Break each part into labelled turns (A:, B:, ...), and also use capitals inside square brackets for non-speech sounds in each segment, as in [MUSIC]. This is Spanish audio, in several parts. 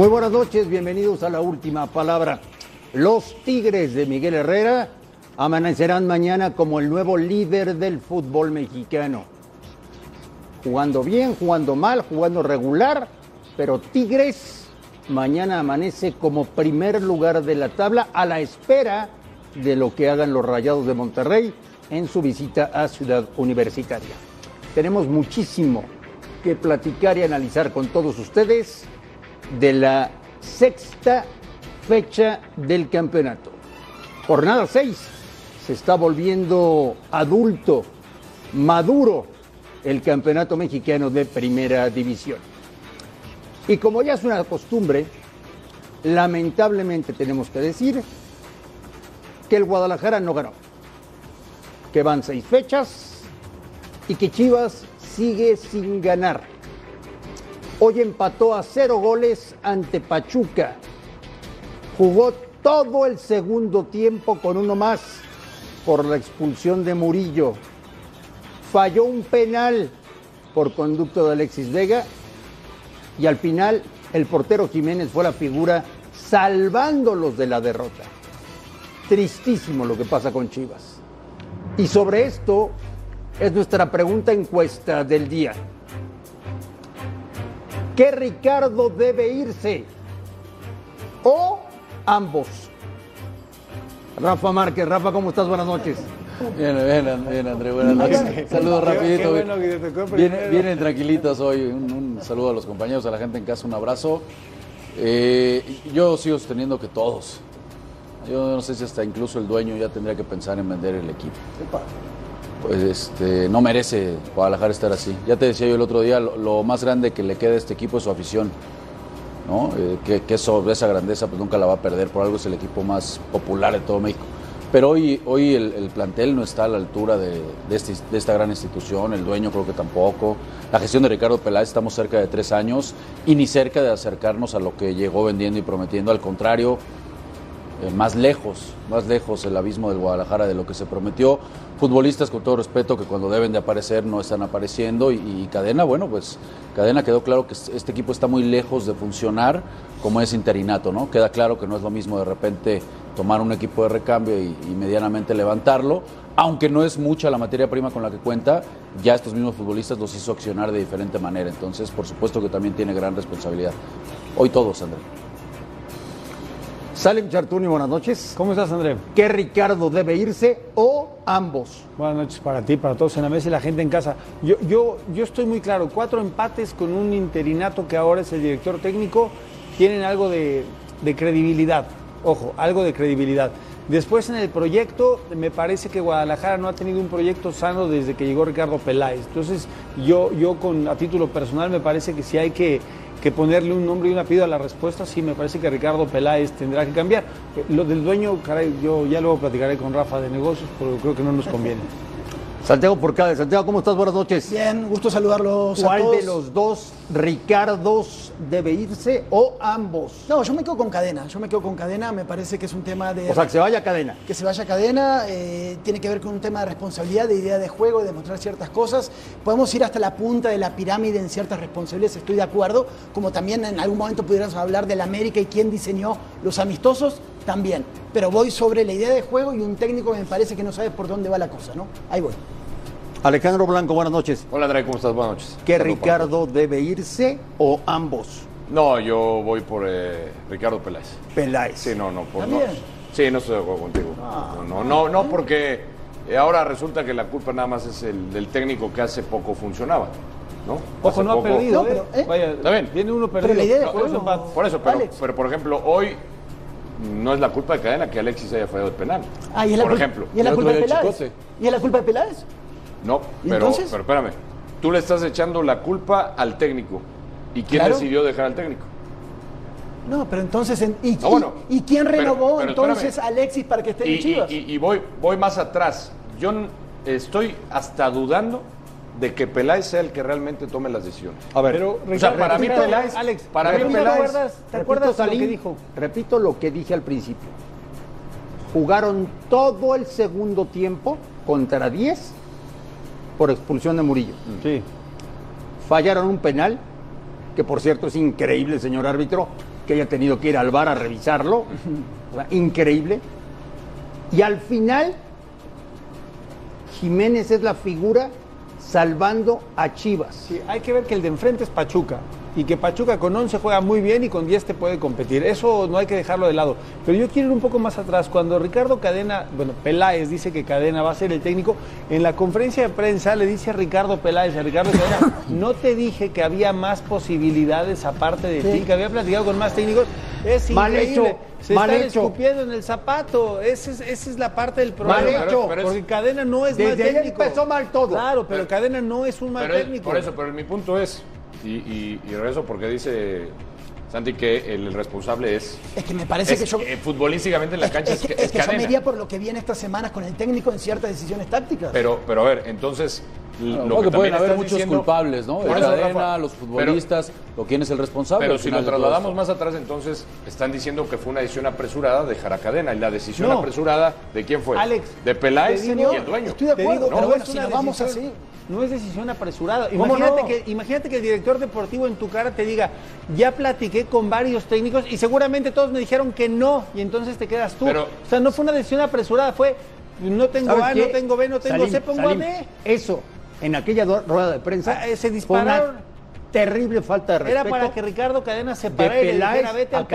A: Muy buenas noches, bienvenidos a la última palabra. Los Tigres de Miguel Herrera amanecerán mañana como el nuevo líder del fútbol mexicano. Jugando bien, jugando mal, jugando regular, pero Tigres mañana amanece como primer lugar de la tabla a la espera de lo que hagan los Rayados de Monterrey en su visita a Ciudad Universitaria. Tenemos muchísimo que platicar y analizar con todos ustedes de la sexta fecha del campeonato. Jornada 6 se está volviendo adulto, maduro el campeonato mexicano de primera división. Y como ya es una costumbre, lamentablemente tenemos que decir que el Guadalajara no ganó, que van seis fechas y que Chivas sigue sin ganar. Hoy empató a cero goles ante Pachuca. Jugó todo el segundo tiempo con uno más por la expulsión de Murillo. Falló un penal por conducto de Alexis Vega y al final el portero Jiménez fue la figura salvándolos de la derrota. Tristísimo lo que pasa con Chivas. Y sobre esto es nuestra pregunta encuesta del día. ¿Qué Ricardo debe irse? ¿O ambos? Rafa Márquez, Rafa, ¿cómo estás? Buenas noches.
B: Bien, bien, bien, André, buenas noches. Saludos rapidito. Vienen, vienen tranquilitos hoy. Un, un, saludo a los compañeros, a la gente en casa, un abrazo. Eh, yo sigo sosteniendo que todos. Yo no sé si hasta incluso el dueño ya tendría que pensar en vender el equipo. Pues este, no merece Guadalajara estar así. Ya te decía yo el otro día, lo, más grande que le queda a este equipo es su afición. ¿no? Eh, que, eso, esa grandeza pues nunca la va a perder, por algo es el equipo más popular de todo México. Pero hoy, hoy el, el plantel no está a la altura de, de, este, de, esta gran institución, el dueño creo que tampoco. La gestión de Ricardo Peláez estamos cerca de tres años y ni cerca de acercarnos a lo que llegó vendiendo y prometiendo. Al contrario, eh, más lejos, más lejos el abismo del Guadalajara de lo que se prometió. Futbolistas, con todo respeto, que cuando deben de aparecer no están apareciendo. Y, Cadena, bueno, pues Cadena quedó claro que este equipo está muy lejos de funcionar como es interinato, ¿no? Queda claro que no es lo mismo de repente tomar un equipo de recambio y, y medianamente levantarlo. Aunque no es mucha la materia prima con la que cuenta, ya estos mismos futbolistas los hizo accionar de diferente manera. Entonces, por supuesto que también tiene gran responsabilidad. Hoy todos, André.
A: Salim Chartuni, buenas noches.
C: ¿Cómo estás, André?
A: ¿Qué Ricardo debe irse o ambos?
C: Buenas noches para ti, para todos en la mesa y la gente en casa. Yo, yo, yo estoy muy claro, cuatro empates con un interinato que ahora es el director técnico, tienen algo de, de credibilidad. Ojo, algo de credibilidad. Después en el proyecto, me parece que Guadalajara no ha tenido un proyecto sano desde que llegó Ricardo Peláez. Entonces, yo, yo con, a título personal me parece que si hay que, que ponerle un nombre y un apellido a la respuesta, sí, me parece que Ricardo Peláez tendrá que cambiar. Lo del dueño, caray, yo ya luego platicaré con Rafa de negocios, pero creo que no nos conviene.
A: Santiago Porcade, Santiago, ¿cómo estás? Buenas noches.
D: Bien, gusto saludarlos
A: ¿Cuál
D: a todos.
A: de los dos Ricardos debe irse o ambos?
D: No, yo me quedo con cadena, yo me quedo con cadena, me parece que es un tema de...
A: O sea, que se vaya a cadena.
D: Que se vaya a cadena, eh, tiene que ver con un tema de responsabilidad, de idea de juego, de demostrar ciertas cosas. Podemos ir hasta la punta de la pirámide en ciertas responsabilidades, estoy de acuerdo, como también en algún momento pudiéramos hablar de la América y quién diseñó los amistosos, también. Pero voy sobre la idea de juego y un técnico que me parece que no sabe por dónde va la cosa, ¿no? Ahí voy.
A: Alejandro Blanco, buenas noches.
E: Hola André, ¿cómo estás? Buenas noches.
A: ¿Qué
E: Salud,
A: Ricardo debe irse o ambos?
E: No, yo voy por eh, Ricardo Peláez.
A: Peláez.
E: Sí, no, no, por no.
D: ¿También?
E: Sí, no estoy de acuerdo contigo.
A: Ah.
E: no, no, no, no, porque eh, ahora resulta que la culpa nada más es el del técnico que hace poco funcionaba, ¿no?
C: Ojo, no ha
E: poco-
C: perdido,
D: No, pero,
C: ¿eh?
D: ¿eh?
C: Vaya,
E: Está bien.
C: Viene uno perdido.
D: la idea de
C: No,
D: juego.
E: Por eso, pero, pero por ejemplo, hoy no es la culpa de Cadena que Alexis haya fallado el penal.
D: Ah, y es la
E: por ejemplo.
D: ¿Y es la culpa de Peláez? ¿Y es la culpa de Peláez?
E: No,
D: ¿Y
E: pero,
D: entonces?
E: pero espérame. Tú le estás echando la culpa al técnico. ¿Y quién
D: Claro.
E: decidió dejar al técnico?
D: No, pero entonces, en- ¿y,
E: bueno.
D: y- y quién renovó
E: pero
D: entonces a Alexis para que esté
E: Y,
D: en Chivas?
E: y- y- voy, voy más atrás. Yo estoy hasta dudando de que Peláez sea el que realmente tome las decisiones.
A: A ver,
C: Pero,
E: O sea,
C: Ricardo,
E: para mí
C: Ricardo,
E: Peláez,
C: Alex,
E: para mí
C: ¿te
E: Peláez,
C: acuerdas, ¿te
A: repito,
C: acuerdas lo que dijo?
A: repito lo que dije al principio. Jugaron todo el segundo tiempo contra 10 por expulsión de Murillo.
C: Sí.
A: Fallaron un penal, que por cierto es increíble, señor árbitro, que haya tenido que ir al bar a revisarlo. increíble. Y al final, Jiménez es la figura salvando a Chivas.
C: Sí, hay que ver que el de enfrente es Pachuca y que Pachuca con 11 juega muy bien y con 10 te puede competir. Eso no hay que dejarlo de lado. Pero yo quiero ir un poco más atrás. Cuando Ricardo Cadena, bueno, Peláez dice que Cadena va a ser el técnico, en la conferencia de prensa le dice a Ricardo Peláez, a Ricardo Cadena, no te dije que había más posibilidades aparte de ti, que había platicado con más técnicos. Es
A: Mal
C: increíble.
A: hecho,
C: Se
A: mal
C: están
A: hecho.
C: escupiendo en el zapato. Esa es, esa es la parte del problema.
A: Mal hecho.
E: Pero es-
C: Porque Cadena no es mal
A: Desde ahí
C: técnico.
A: empezó mal todo.
C: Claro, pero,
E: Pero-
C: Cadena no es un mal
E: Pero es-
C: técnico.
E: por eso, pero mi punto es, y, y, y regreso porque dice Santi que el responsable es,
D: Es que me parece
E: es-
D: que yo.
E: eh, futbolísticamente en la cancha es,
D: es que,
E: es
D: es que yo me iría por lo que viene estas semanas con el técnico en ciertas decisiones tácticas.
E: Pero, pero a ver, entonces
B: Claro,
E: lo que
B: que pueden haber muchos
E: diciendo-
B: culpables, ¿no? El
E: eso,
B: cadena,
E: Rafa,
B: los
E: pero-
B: futbolistas, o quién es el responsable.
E: Pero si lo
B: de
E: trasladamos más atrás, entonces están diciendo que fue una decisión apresurada dejar a cadena. Y la decisión
C: No.
E: apresurada, ¿de quién fue?
C: Alex,
E: de Peláez y el dueño.
D: Estoy de acuerdo,
C: digo,
D: pero
C: no
D: bueno,
C: es
D: si nos vamos así.
C: No es decisión apresurada.
E: ¿Cómo
C: Imagínate,
E: no?
C: que, imagínate que el director deportivo en tu cara te diga, ya platiqué con varios técnicos y seguramente todos me dijeron que no, y entonces te quedas tú.
E: Pero-
C: o sea, no fue una decisión apresurada, fue no tengo
A: ¿Sabes
C: A,
A: qué?
C: no tengo B, no tengo
A: Salim,
C: C, pongo
A: Salim,
C: a B.
A: Eso, en aquella rueda de prensa,
C: Ah, eh, se
A: fue
C: dispararon.
A: una terrible falta de respeto.
C: Era para que Ricardo Cadena se parara y dijera, vete al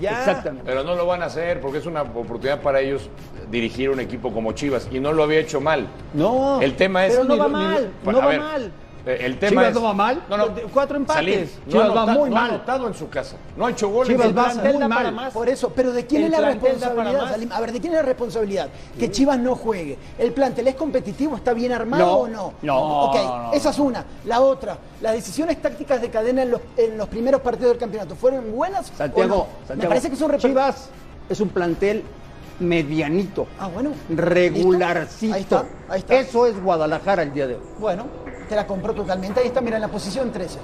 C: ya.
A: Exactamente.
E: Pero no lo van a hacer porque es una oportunidad para ellos dirigir un equipo como Chivas. Y no lo había hecho mal.
C: No,
E: El tema es.
C: pero no
E: ni
C: va mal,
E: a
C: no va
E: ver,
C: mal.
E: Eh, El tema
A: Chivas
E: es.
A: no va mal.
E: No, no.
C: Cuatro empates.
E: Salim, no
A: Chivas
E: ha
A: va muy
E: no ha
A: mal.
E: anotado en su casa. No ha hecho goles.
A: Chivas va
C: plantel
A: muy mal.
C: más.
D: Por eso, pero ¿de quién
C: El
D: es la responsabilidad. Salim? A ver, ¿de quién es la responsabilidad? Que Chivas no juegue. ¿El plantel es competitivo? ¿Está bien armado
A: No,
D: o no?
A: no,
D: Ok,
B: no, no.
D: esa es una. La otra, las decisiones tácticas de cadena en los, en los primeros partidos del campeonato, ¿fueron buenas
A: Santiago,
D: o no?
A: Santiago,
D: Me parece que son reper-
A: Chivas es un plantel medianito,
D: Ah, bueno.
A: regularcito.
D: Ahí está, ahí está.
A: Eso es Guadalajara el día de hoy.
D: Bueno, te la compró totalmente. Ahí está, mira, en la posición 13.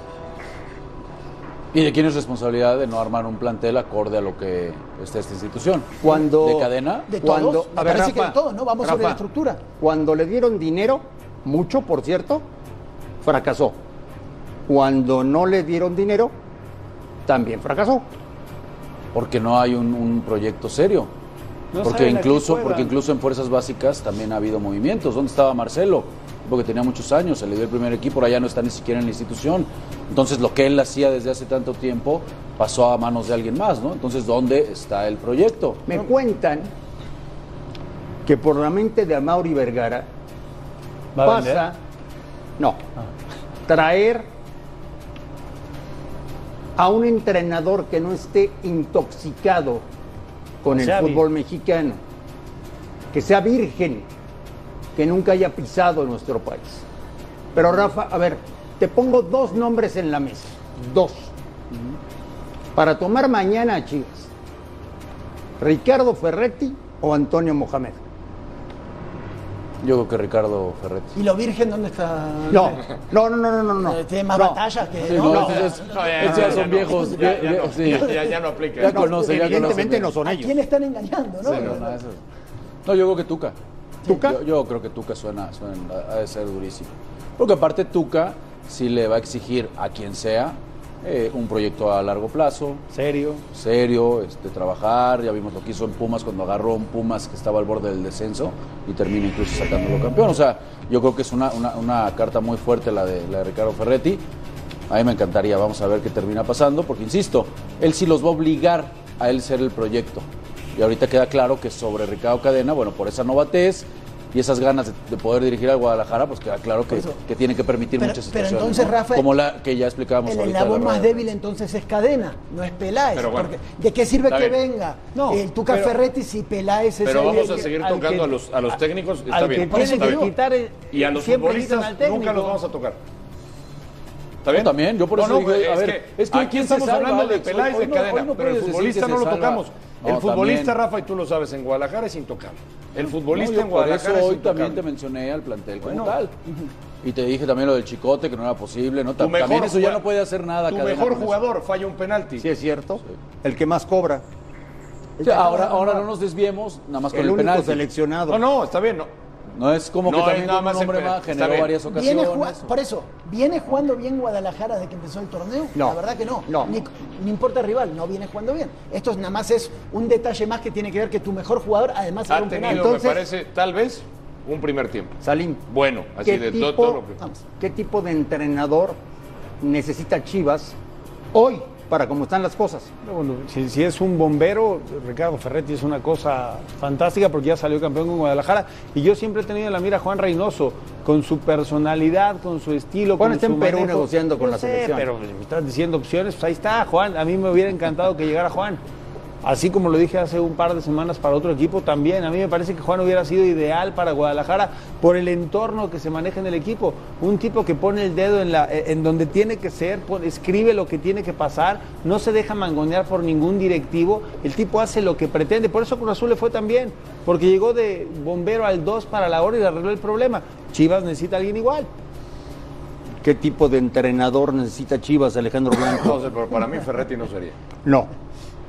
B: ¿Y de quién es responsabilidad de no armar un plantel acorde a lo que está esta institución?
A: Cuando
B: ¿De cadena?
D: De
A: Cuando,
D: todos, me parece que de todos, ¿no? Vamos sobre la estructura.
A: Cuando le dieron dinero, mucho por cierto, fracasó. Cuando no le dieron dinero, también fracasó.
B: Porque no hay un, un proyecto serio.
C: No
B: porque incluso, porque incluso en fuerzas básicas también ha habido movimientos. ¿Dónde estaba Marcelo? Porque tenía muchos años, se le dio el primer equipo, ahora ya no está ni siquiera en la institución. Entonces lo que él hacía desde hace tanto tiempo pasó a manos de alguien más, ¿no? Entonces, ¿dónde está el proyecto?
A: Me cuentan que por la mente de Amaury Vergara pasa, no, traer a un entrenador que no esté intoxicado con el fútbol mexicano, que sea virgen, que nunca haya pisado nuestro país. Pero Rafa, a ver, te pongo dos nombres en la mesa, dos, para tomar mañana a Chivas. Ricardo Ferretti o Antonio Mohamed.
B: Yo creo que Ricardo Ferretti.
D: ¿Y lo virgen dónde está?
A: No, no, no, no, no, no.
D: Eh, Tiene más
A: No.
D: batallas que.
B: Sí,
D: no,
B: no,
D: no,
B: esos-
E: No, ya,
B: esos son viejos.
E: Ya, no.
B: sí.
E: Ya, ya no aplica.
B: Ya conoce, ya
A: Evidentemente no son
D: ¿A
A: ellos.
D: quién están engañando, no?
B: Sí, no, no, eso- no, yo creo que Tuca.
A: ¿Tuca?
B: Yo, yo creo que Tuca suena, suena, ha de ser durísimo. Porque aparte Tuca sí le va a exigir a quien sea eh, un proyecto a largo plazo,
C: Serio.
B: serio, este, trabajar. Ya vimos lo que hizo en Pumas cuando agarró un Pumas que estaba al borde del descenso y termina incluso sacándolo campeón. O sea, yo creo que es una, una, una carta muy fuerte la de, la de Ricardo Ferretti. A mí me encantaría, vamos a ver qué termina pasando, porque insisto, él sí los va a obligar a él ser el proyecto. Y ahorita queda claro que sobre Ricardo Cadena, bueno, por esa novatez y esas ganas de, de poder dirigir al Guadalajara, pues queda claro que,
D: eso.
B: que tiene que permitir
D: Pero-
B: muchas
D: pero
B: situaciones.
D: entonces,
B: ¿no?
D: Rafa,
B: Como la que ya explicábamos
D: El eslabón más débil entonces es Cadena, no es Peláez.
E: Pero bueno.
D: porque ¿De qué sirve que
E: bien.
D: venga
C: No,
D: el Tuca
C: pero-
D: Ferretti si Peláez es
E: Pero
D: el-
E: vamos a seguir tocando
C: que-
E: a los, a los técnicos. Está
C: al
E: bien.
C: que tiene
E: está
C: que
E: bien.
C: quitar el-
E: Y a los futbolistas nunca los vamos a tocar. ¿Está
B: Yo
E: bien?
B: también, yo por
E: No,
B: eso
E: no,
B: a
E: es
B: ver,
E: que
B: es que
E: aquí estamos
B: salva,
E: hablando de Peláez
B: hoy
E: de cadena, pero el futbolista no lo
B: salva. No,
E: el futbolista,
B: también.
E: Rafa, y tú lo sabes, en Guadalajara es intocable. El
B: No,
E: futbolista
B: yo
E: en
B: por
E: Guadalajara
B: eso
E: es
B: hoy también te mencioné al plantel como
E: Bueno.
B: tal. Y te dije también lo del chicote, que no era posible, ¿no?
E: Tu
B: También
E: mejor
B: eso ya no puede hacer nada.
E: Tu mejor
B: con eso.
E: jugador falla un penalti.
A: Sí, es cierto. El que más cobra.
B: O sea, ahora, ahora no nos desviemos, nada más con
A: El
B: el,
A: único
B: penalti.
A: seleccionado.
E: No, no, está bien. No,
B: No es como que
E: No
B: también
E: nada más
B: un hombre
E: el-
B: más generó varias ocasiones.
D: por eso, ¿viene jugando bien Guadalajara desde que empezó el torneo?
A: No.
D: La verdad que no.
A: No.
D: Ni, ni importa el rival, no viene jugando bien. Esto nada más es un detalle más que tiene que ver que tu mejor jugador además
E: Ha
D: era un penal.
E: tenido,
A: Entonces-
E: me parece, tal vez, un primer tiempo.
A: Salim,
E: Bueno, así
A: ¿qué
E: de
A: tipo,
E: todo, todo lo que...
A: ¿qué tipo de entrenador necesita Chivas hoy para cómo están las cosas?
C: No, bueno, si, si es un bombero, Ricardo Ferretti es una cosa fantástica porque ya salió campeón con Guadalajara. Y yo siempre he tenido en la mira a Juan Reynoso, con su personalidad, con su estilo.
A: Juan
C: con
A: está
C: su
A: en Perú
C: manejo.
A: negociando con la
C: sé,
A: selección.
C: Pero me estás diciendo opciones, pues ahí está, Juan. A mí me hubiera encantado que llegara Juan. Así como lo dije hace un par de semanas para otro equipo también. A mí me parece que Juan hubiera sido ideal para Guadalajara por el entorno que se maneja en el equipo. Un tipo que pone el dedo en, la, en donde tiene que ser, pone- escribe lo que tiene que pasar, no se deja mangonear por ningún directivo. El tipo hace lo que pretende. Por eso Cruz Azul le fue tan bien. Porque llegó de bombero al 2 para la hora y le arregló el problema. Chivas necesita a alguien igual.
A: ¿Qué tipo de entrenador necesita Chivas, Alejandro Blanco?
E: No sé, pero para mí Ferretti no sería.
A: No.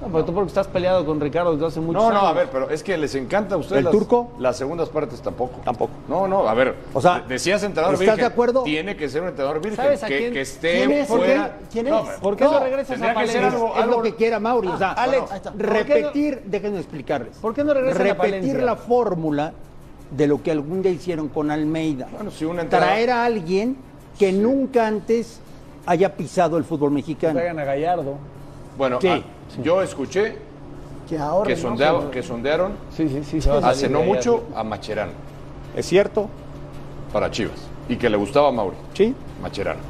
C: No, pero tú porque estás peleado con Ricardo desde hace muchos
E: No,
C: años.
E: no, a ver, pero es que les encanta a ustedes.
A: ¿El
E: las-
A: turco?
E: Las segundas partes tampoco.
A: Tampoco.
E: No, no, a ver.
A: O sea,
E: de- decías entrenador
A: ¿estás
E: virgen.
A: de acuerdo?
E: Tiene que ser un entrenador virgen.
C: ¿Sabes a
E: que,
C: quién-
E: que esté
D: quién es?
E: fuera.
D: ¿Quién
E: No,
D: es?
C: ¿Por qué
E: no,
C: no regresas a
E: algo,
A: es
E: algo-
A: lo que quiera Mauri. O sea,
C: Alex,
A: repetir, déjenme explicarles.
C: ¿Por qué no regresan a
A: Repetir
C: Palencia?
A: la fórmula de lo que algún día hicieron con Almeida.
E: Bueno, si un entrenador-
A: Traer a alguien que nunca antes haya pisado el fútbol mexicano.
C: Traigan a Gallardo.
E: Bueno,
A: Sí.
E: Ah, yo escuché
D: Que ahorre,
E: que,
D: ¿no?
E: sondeaban- que sondearon
C: Sí, sí, sí. se va a
E: hace no mucho a Macherano
A: ¿Es cierto?
E: para Chivas y que le gustaba a Mauri.
A: Sí.
E: Macherano.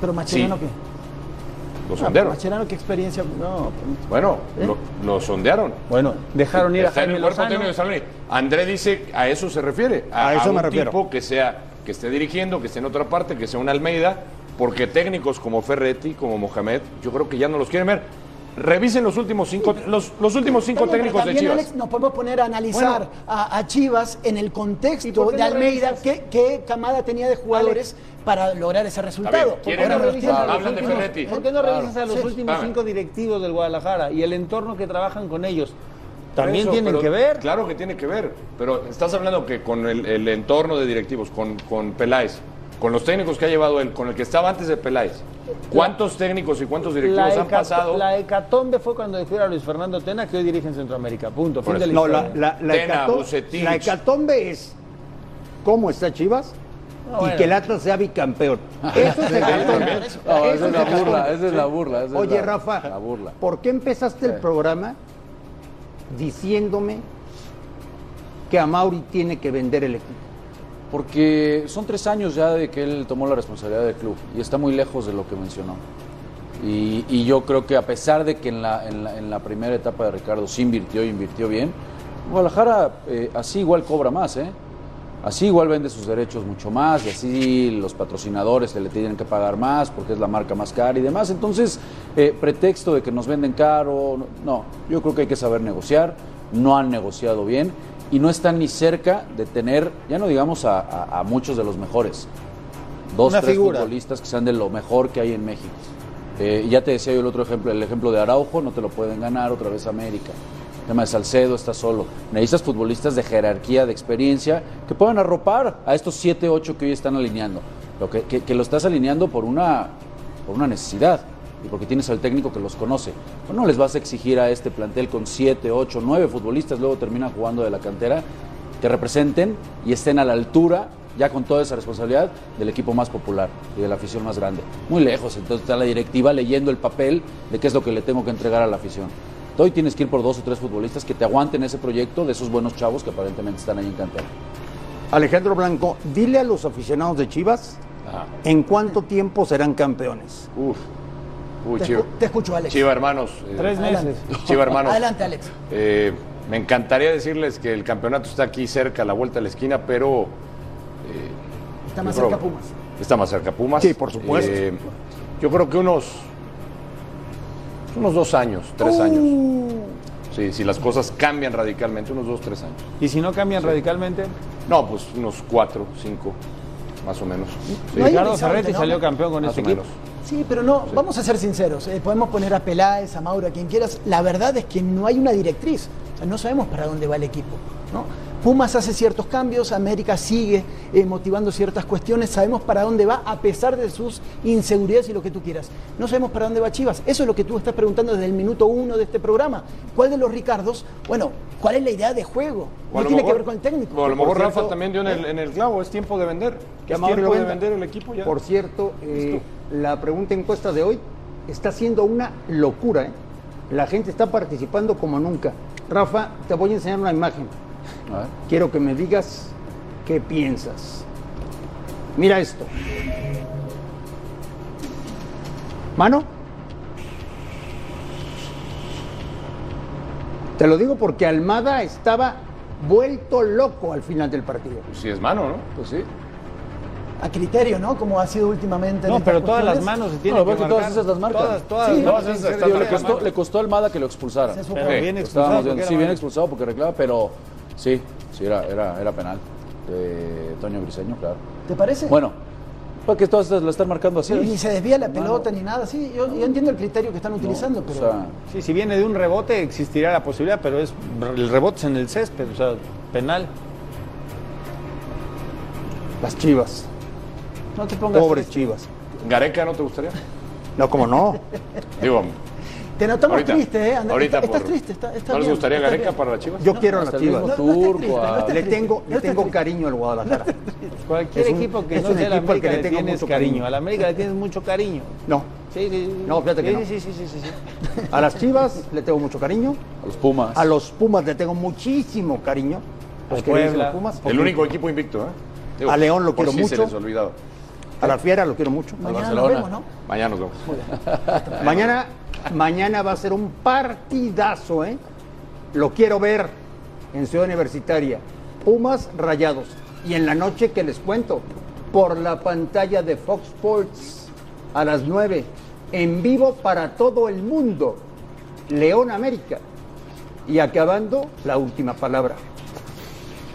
D: Pero Macherano,
E: Sí.
D: ¿qué?
E: Lo
D: Ah,
E: sondearon.
D: Macherano, ¿qué experiencia? No,
E: Bueno,
D: ¿Eh?
E: lo, lo sondearon.
C: Bueno, dejaron ir a
E: Está en
C: Jaime
E: el cuerpo técnico de San Luis. André dice a eso se refiere.
A: A eso me
E: un
A: refiero.
E: tipo que sea, que esté dirigiendo, que esté en otra parte, que sea un Almeida, porque técnicos como Ferretti, como Mohamed, yo creo que ya no los quieren ver. Revisen los últimos cinco, los, los últimos cinco técnicos de Chivas.
D: Alex, nos podemos poner a analizar
E: Bueno.
D: a, a Chivas en el
C: ¿Y
D: contexto de Almeida, qué, qué camada tenía de jugadores para lograr ese resultado.
C: ¿Por qué no
E: Claro.
C: revisas a los
D: Sí.
C: últimos cinco directivos del Guadalajara y el entorno que trabajan con ellos? También
E: Eso,
C: tienen
E: pero
C: que ver.
E: Claro que tiene que ver. Pero estás hablando que con el, el entorno de directivos, con, con Peláez, con los técnicos que ha llevado él, con el que estaba antes de Peláez, ¿cuántos técnicos y cuántos directivos han pasado?
C: la hecatombe fue cuando ir a Luis Fernando Tena, que hoy dirige en Centroamérica. Punto. Fin de la
A: No, la, la, la
E: Tena,
A: hecato-
E: Bucetich.
A: la hecatombe es cómo está Chivas
C: No,
A: y
C: bueno.
A: que el Atlas sea bicampeón. Eso es [LAUGHS] hecatombe.
B: No, esa es la
A: hecatombe.
B: burla, esa es la burla. esa es
A: Oye,
B: la-
A: Rafa,
B: La burla.
A: ¿por qué empezaste el programa diciéndome que a Mauri tiene que vender el equipo?
B: Porque son tres años ya de que él tomó la responsabilidad del club y está muy lejos de lo que mencionó. Y, y yo creo que a pesar de que en la, en la, en la primera etapa de Ricardo sí invirtió y invirtió bien, Guadalajara eh, así igual cobra más, ¿eh? Así igual vende sus derechos mucho más y así los patrocinadores se le tienen que pagar más porque es la marca más cara y demás. Entonces, eh, pretexto de que nos venden caro, no, yo creo que hay que saber negociar, no han negociado bien y no están ni cerca de tener, ya no digamos a, a- a muchos de los mejores, dos,
A: Una
B: tres
A: figura.
B: futbolistas que sean de lo mejor que hay en México. Eh, ya te decía yo el otro ejemplo, el ejemplo de Araujo, no te lo pueden ganar otra vez América. El tema de Salcedo está solo. Necesitas futbolistas de jerarquía, de experiencia, que puedan arropar a estos 7, 8 que hoy están alineando. Lo que, que- que lo estás alineando por una, por una necesidad y porque tienes al técnico que los conoce. Pues no les vas a exigir a este plantel con 7, 8, 9 futbolistas, luego terminan jugando de la cantera, que representen y estén a la altura ya con toda esa responsabilidad del equipo más popular y de la afición más grande. Muy lejos, entonces está la directiva leyendo el papel de qué es lo que le tengo que entregar a la afición. Hoy tienes que ir por dos o tres futbolistas que te aguanten ese proyecto de esos buenos chavos que aparentemente están ahí en cantera.
A: Alejandro Blanco, dile a los aficionados de Chivas
E: Ajá.
A: en cuánto tiempo serán campeones.
E: Uf. Uy,
D: Te,
E: Chiva.
D: escu- te escucho, Alex.
E: Chiva, hermanos. eh,
C: Tres
D: Adelante.
C: meses. [LAUGHS]
E: Chiva, hermanos.
D: Adelante, Alex.
E: Eh, me encantaría decirles que el campeonato está aquí cerca, a la vuelta de la esquina, pero
D: Está más cerca
E: creo-
D: Pumas.
E: Está más cerca Pumas.
A: Sí, por supuesto.
E: Eh, yo creo que unos, unos dos años, tres años. Sí, si las cosas cambian radicalmente, unos dos, tres años.
C: Y si no cambian radicalmente,
E: No, pues unos cuatro, cinco, más o menos. Sí,
D: No
C: Ricardo Ferretti
D: ¿no?
C: salió campeón con
E: más
C: este
E: o
C: equipo.
D: Sí, pero no, vamos a ser sinceros. eh, podemos poner a Peláez, a Mauro, a quien quieras. La verdad es que no hay una directriz. O sea, no sabemos para dónde va el equipo. ¿no? Pumas hace ciertos cambios, América sigue eh, motivando ciertas cuestiones, sabemos para dónde va a pesar de sus inseguridades y lo que tú quieras. No sabemos para dónde va Chivas. Eso es lo que tú estás preguntando desde el minuto uno de este programa. ¿Cuál de los Ricardos? Bueno, ¿cuál es la idea de juego? No tiene que ver con el técnico.
E: a lo mejor Rafa también dio en el, clavo, es tiempo de vender. Es tiempo de vender el equipo ya.
A: Por cierto, eh, la pregunta encuesta de hoy está siendo una locura. ¿eh? La gente está participando como nunca. Rafa, te voy a enseñar una imagen. Quiero que me digas qué piensas. Mira esto. Mano. Te lo digo porque Almada estaba vuelto loco al final del partido.
E: Pues sí, es mano, ¿no?
A: Pues sí.
D: A criterio, ¿no? Como ha sido últimamente.
C: No, pero todas las manos se tienen que
B: todas esas las marcan.
C: Todas, todas. todas
B: esas le, costó, le costó a Almada que lo expulsara.
C: bien expulsado.
B: sí, bien expulsado porque reclama, pero sí, Sí, era, era, era penal de Toño Briseño, claro.
D: ¿Te parece?
B: Bueno, porque todas lo están marcando así.
D: ni se desvía la pelota ni nada, sí, yo, entiendo el criterio que están utilizando, pero...
C: sí, si viene de un rebote existirá la posibilidad, pero es el rebote es en el césped, o sea, penal.
A: Las chivas.
D: No te pongas...
A: Pobres chivas.
E: ¿Gareca no te gustaría?
A: No, como no. [LAUGHS]
E: Digo,
D: te notamos triste, ¿eh?
E: Ahorita
D: estás triste. Está, está
E: ¿No les gustaría Gareca para las Chivas?
A: Yo quiero a las Chivas.
B: turco,
A: le tengo, le tengo cariño al Guadalajara.
C: Cualquier equipo que no sea la América le tienes cariño. A la América le tienes mucho cariño.
A: No.
C: Sí, sí,
A: No, fíjate que
C: sí,
A: no.
C: Sí, sí, sí, sí, sí.
A: A las Chivas le tengo mucho cariño.
B: A los Pumas.
A: A los Pumas le tengo muchísimo cariño. Los Puebla.
E: Pumas. El único equipo invicto, ¿eh?
A: Digo, a León lo quiero
E: sí
A: mucho.
E: Se les olvidado.
A: A la Fiera lo quiero mucho.
D: Mañana nos vemos, ¿no?
E: Mañana nos vemos. [LAUGHS]
A: Mañana Mañana va a ser un partidazo, ¿eh? Lo quiero ver en Ciudad Universitaria. Pumas rayados. Y en la noche que les cuento, por la pantalla de Fox Sports a las 9, en vivo para todo el mundo. León América. Y acabando, la última palabra.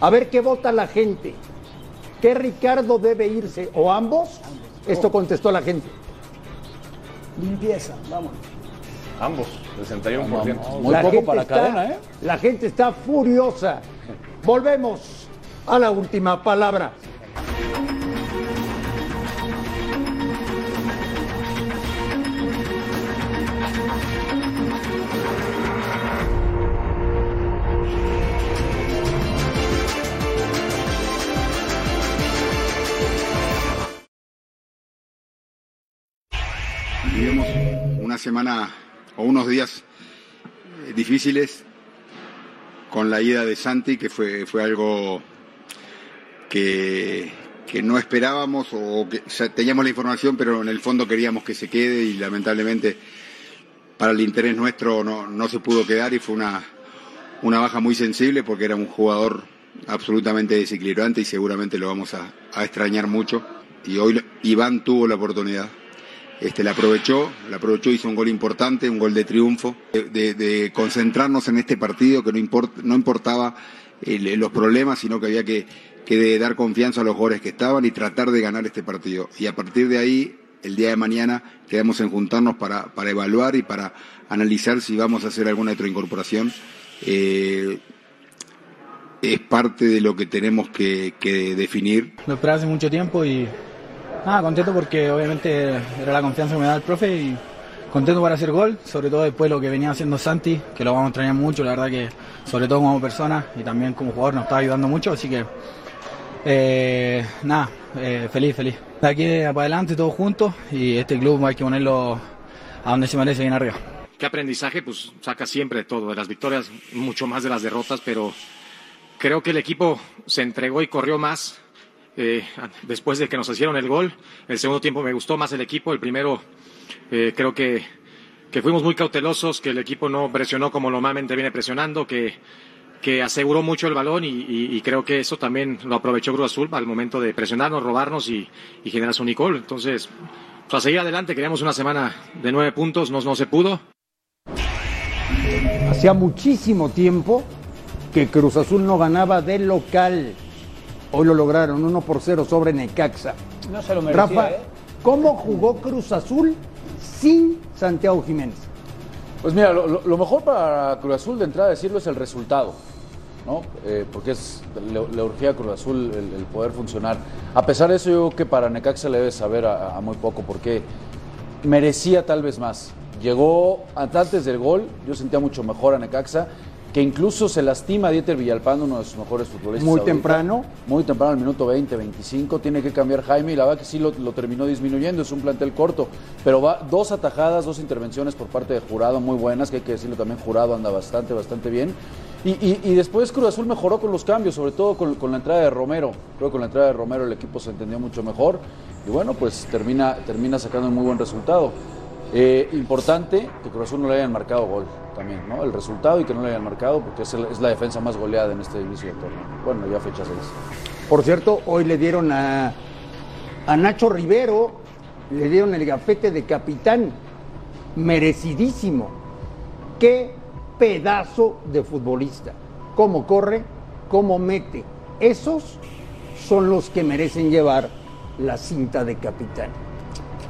A: A ver qué vota la gente. ¿Qué Ricardo debe irse? ¿O ambos? Esto contestó la gente.
D: Limpieza, vamos.
E: Ambos, 61%.
B: Muy poco para la cadena, ¿eh?
A: La gente está furiosa. Volvemos a la última palabra.
F: Semana o unos días eh, difíciles con la ida de Santi, que fue, fue algo que, no esperábamos o que teníamos la información, pero en el fondo queríamos que se quede y lamentablemente para el interés nuestro no, se pudo quedar y fue una, una baja muy sensible porque era un jugador absolutamente desequilibrante y seguramente lo vamos a, a extrañar mucho. Y hoy Iván tuvo la oportunidad este, la aprovechó, la aprovechó, hizo un gol importante, un gol de triunfo, de, concentrarnos en este partido que no, importaba los problemas, sino que había que, dar confianza a los jugadores que estaban y tratar de ganar este partido. Y a partir de ahí, el día de mañana, quedamos en juntarnos para, evaluar y para analizar si vamos a hacer alguna otra incorporación. Eh, es parte de lo que tenemos que, definir.
G: Lo esperaba hace mucho tiempo y Ah, contento porque obviamente era la confianza que me da el profe y contento para hacer gol, sobre todo después de lo que venía haciendo Santi, que lo vamos a extrañar mucho, la verdad que sobre todo como persona y también como jugador nos está ayudando mucho, así que eh, nada, eh, feliz, feliz. De aquí para adelante todos juntos y este club hay que ponerlo a donde se merece bien arriba.
H: ¿Qué aprendizaje? Pues saca siempre todo, de las victorias, mucho más de las derrotas, pero creo que el equipo se entregó y corrió más eh, después de que nos hicieron el gol. El segundo tiempo me gustó más el equipo. El primero eh, creo que, fuimos muy cautelosos, que el equipo no presionó como normalmente viene presionando, que, que aseguró mucho el balón y, creo que eso también lo aprovechó Cruz Azul al momento de presionarnos, robarnos y, generar su gol. Entonces, pues, a seguir adelante, queríamos una semana de nueve puntos, no, no se pudo.
A: Hacía muchísimo tiempo que Cruz Azul no ganaba de local. Hoy lo lograron, 1 por 0 sobre Necaxa.
C: No se lo merecía,
A: Rafa,
C: ¿eh?
A: ¿cómo jugó Cruz Azul sin Santiago Jiménez?
B: Pues mira, lo, mejor para Cruz Azul de entrada decirlo es el resultado. ¿no? Eh, porque es, le, urgía a Cruz Azul el, poder funcionar. A pesar de eso, yo creo que para Necaxa le debe saber a, a muy poco, porque merecía tal vez más. Llegó antes del gol, yo sentía mucho mejor a Necaxa que incluso se lastima Dieter Villalpando, uno de sus mejores futbolistas.
A: Muy temprano.
B: Muy temprano, al minuto 20, 25, tiene que cambiar Jaime y la verdad que sí lo, terminó disminuyendo, es un plantel corto, pero va dos atajadas, dos intervenciones por parte de Jurado muy buenas, que hay que decirlo también, Jurado anda bastante, bastante bien. Y, después Cruz Azul mejoró con los cambios, sobre todo con, con, la entrada de Romero. Creo que con la entrada de Romero el equipo se entendió mucho mejor y bueno, pues termina, termina sacando un muy buen resultado. Eh, importante que Cruz Azul no le hayan marcado gol también, ¿no? El resultado y que no le hayan marcado porque es, la defensa más goleada en este inicio de torneo. Bueno, ya fecha 6.
A: Por cierto, hoy le dieron a, a Nacho Rivero, le dieron el gafete de capitán, merecidísimo. Qué pedazo de futbolista. Cómo corre, cómo mete. Esos son los que merecen llevar la cinta de capitán.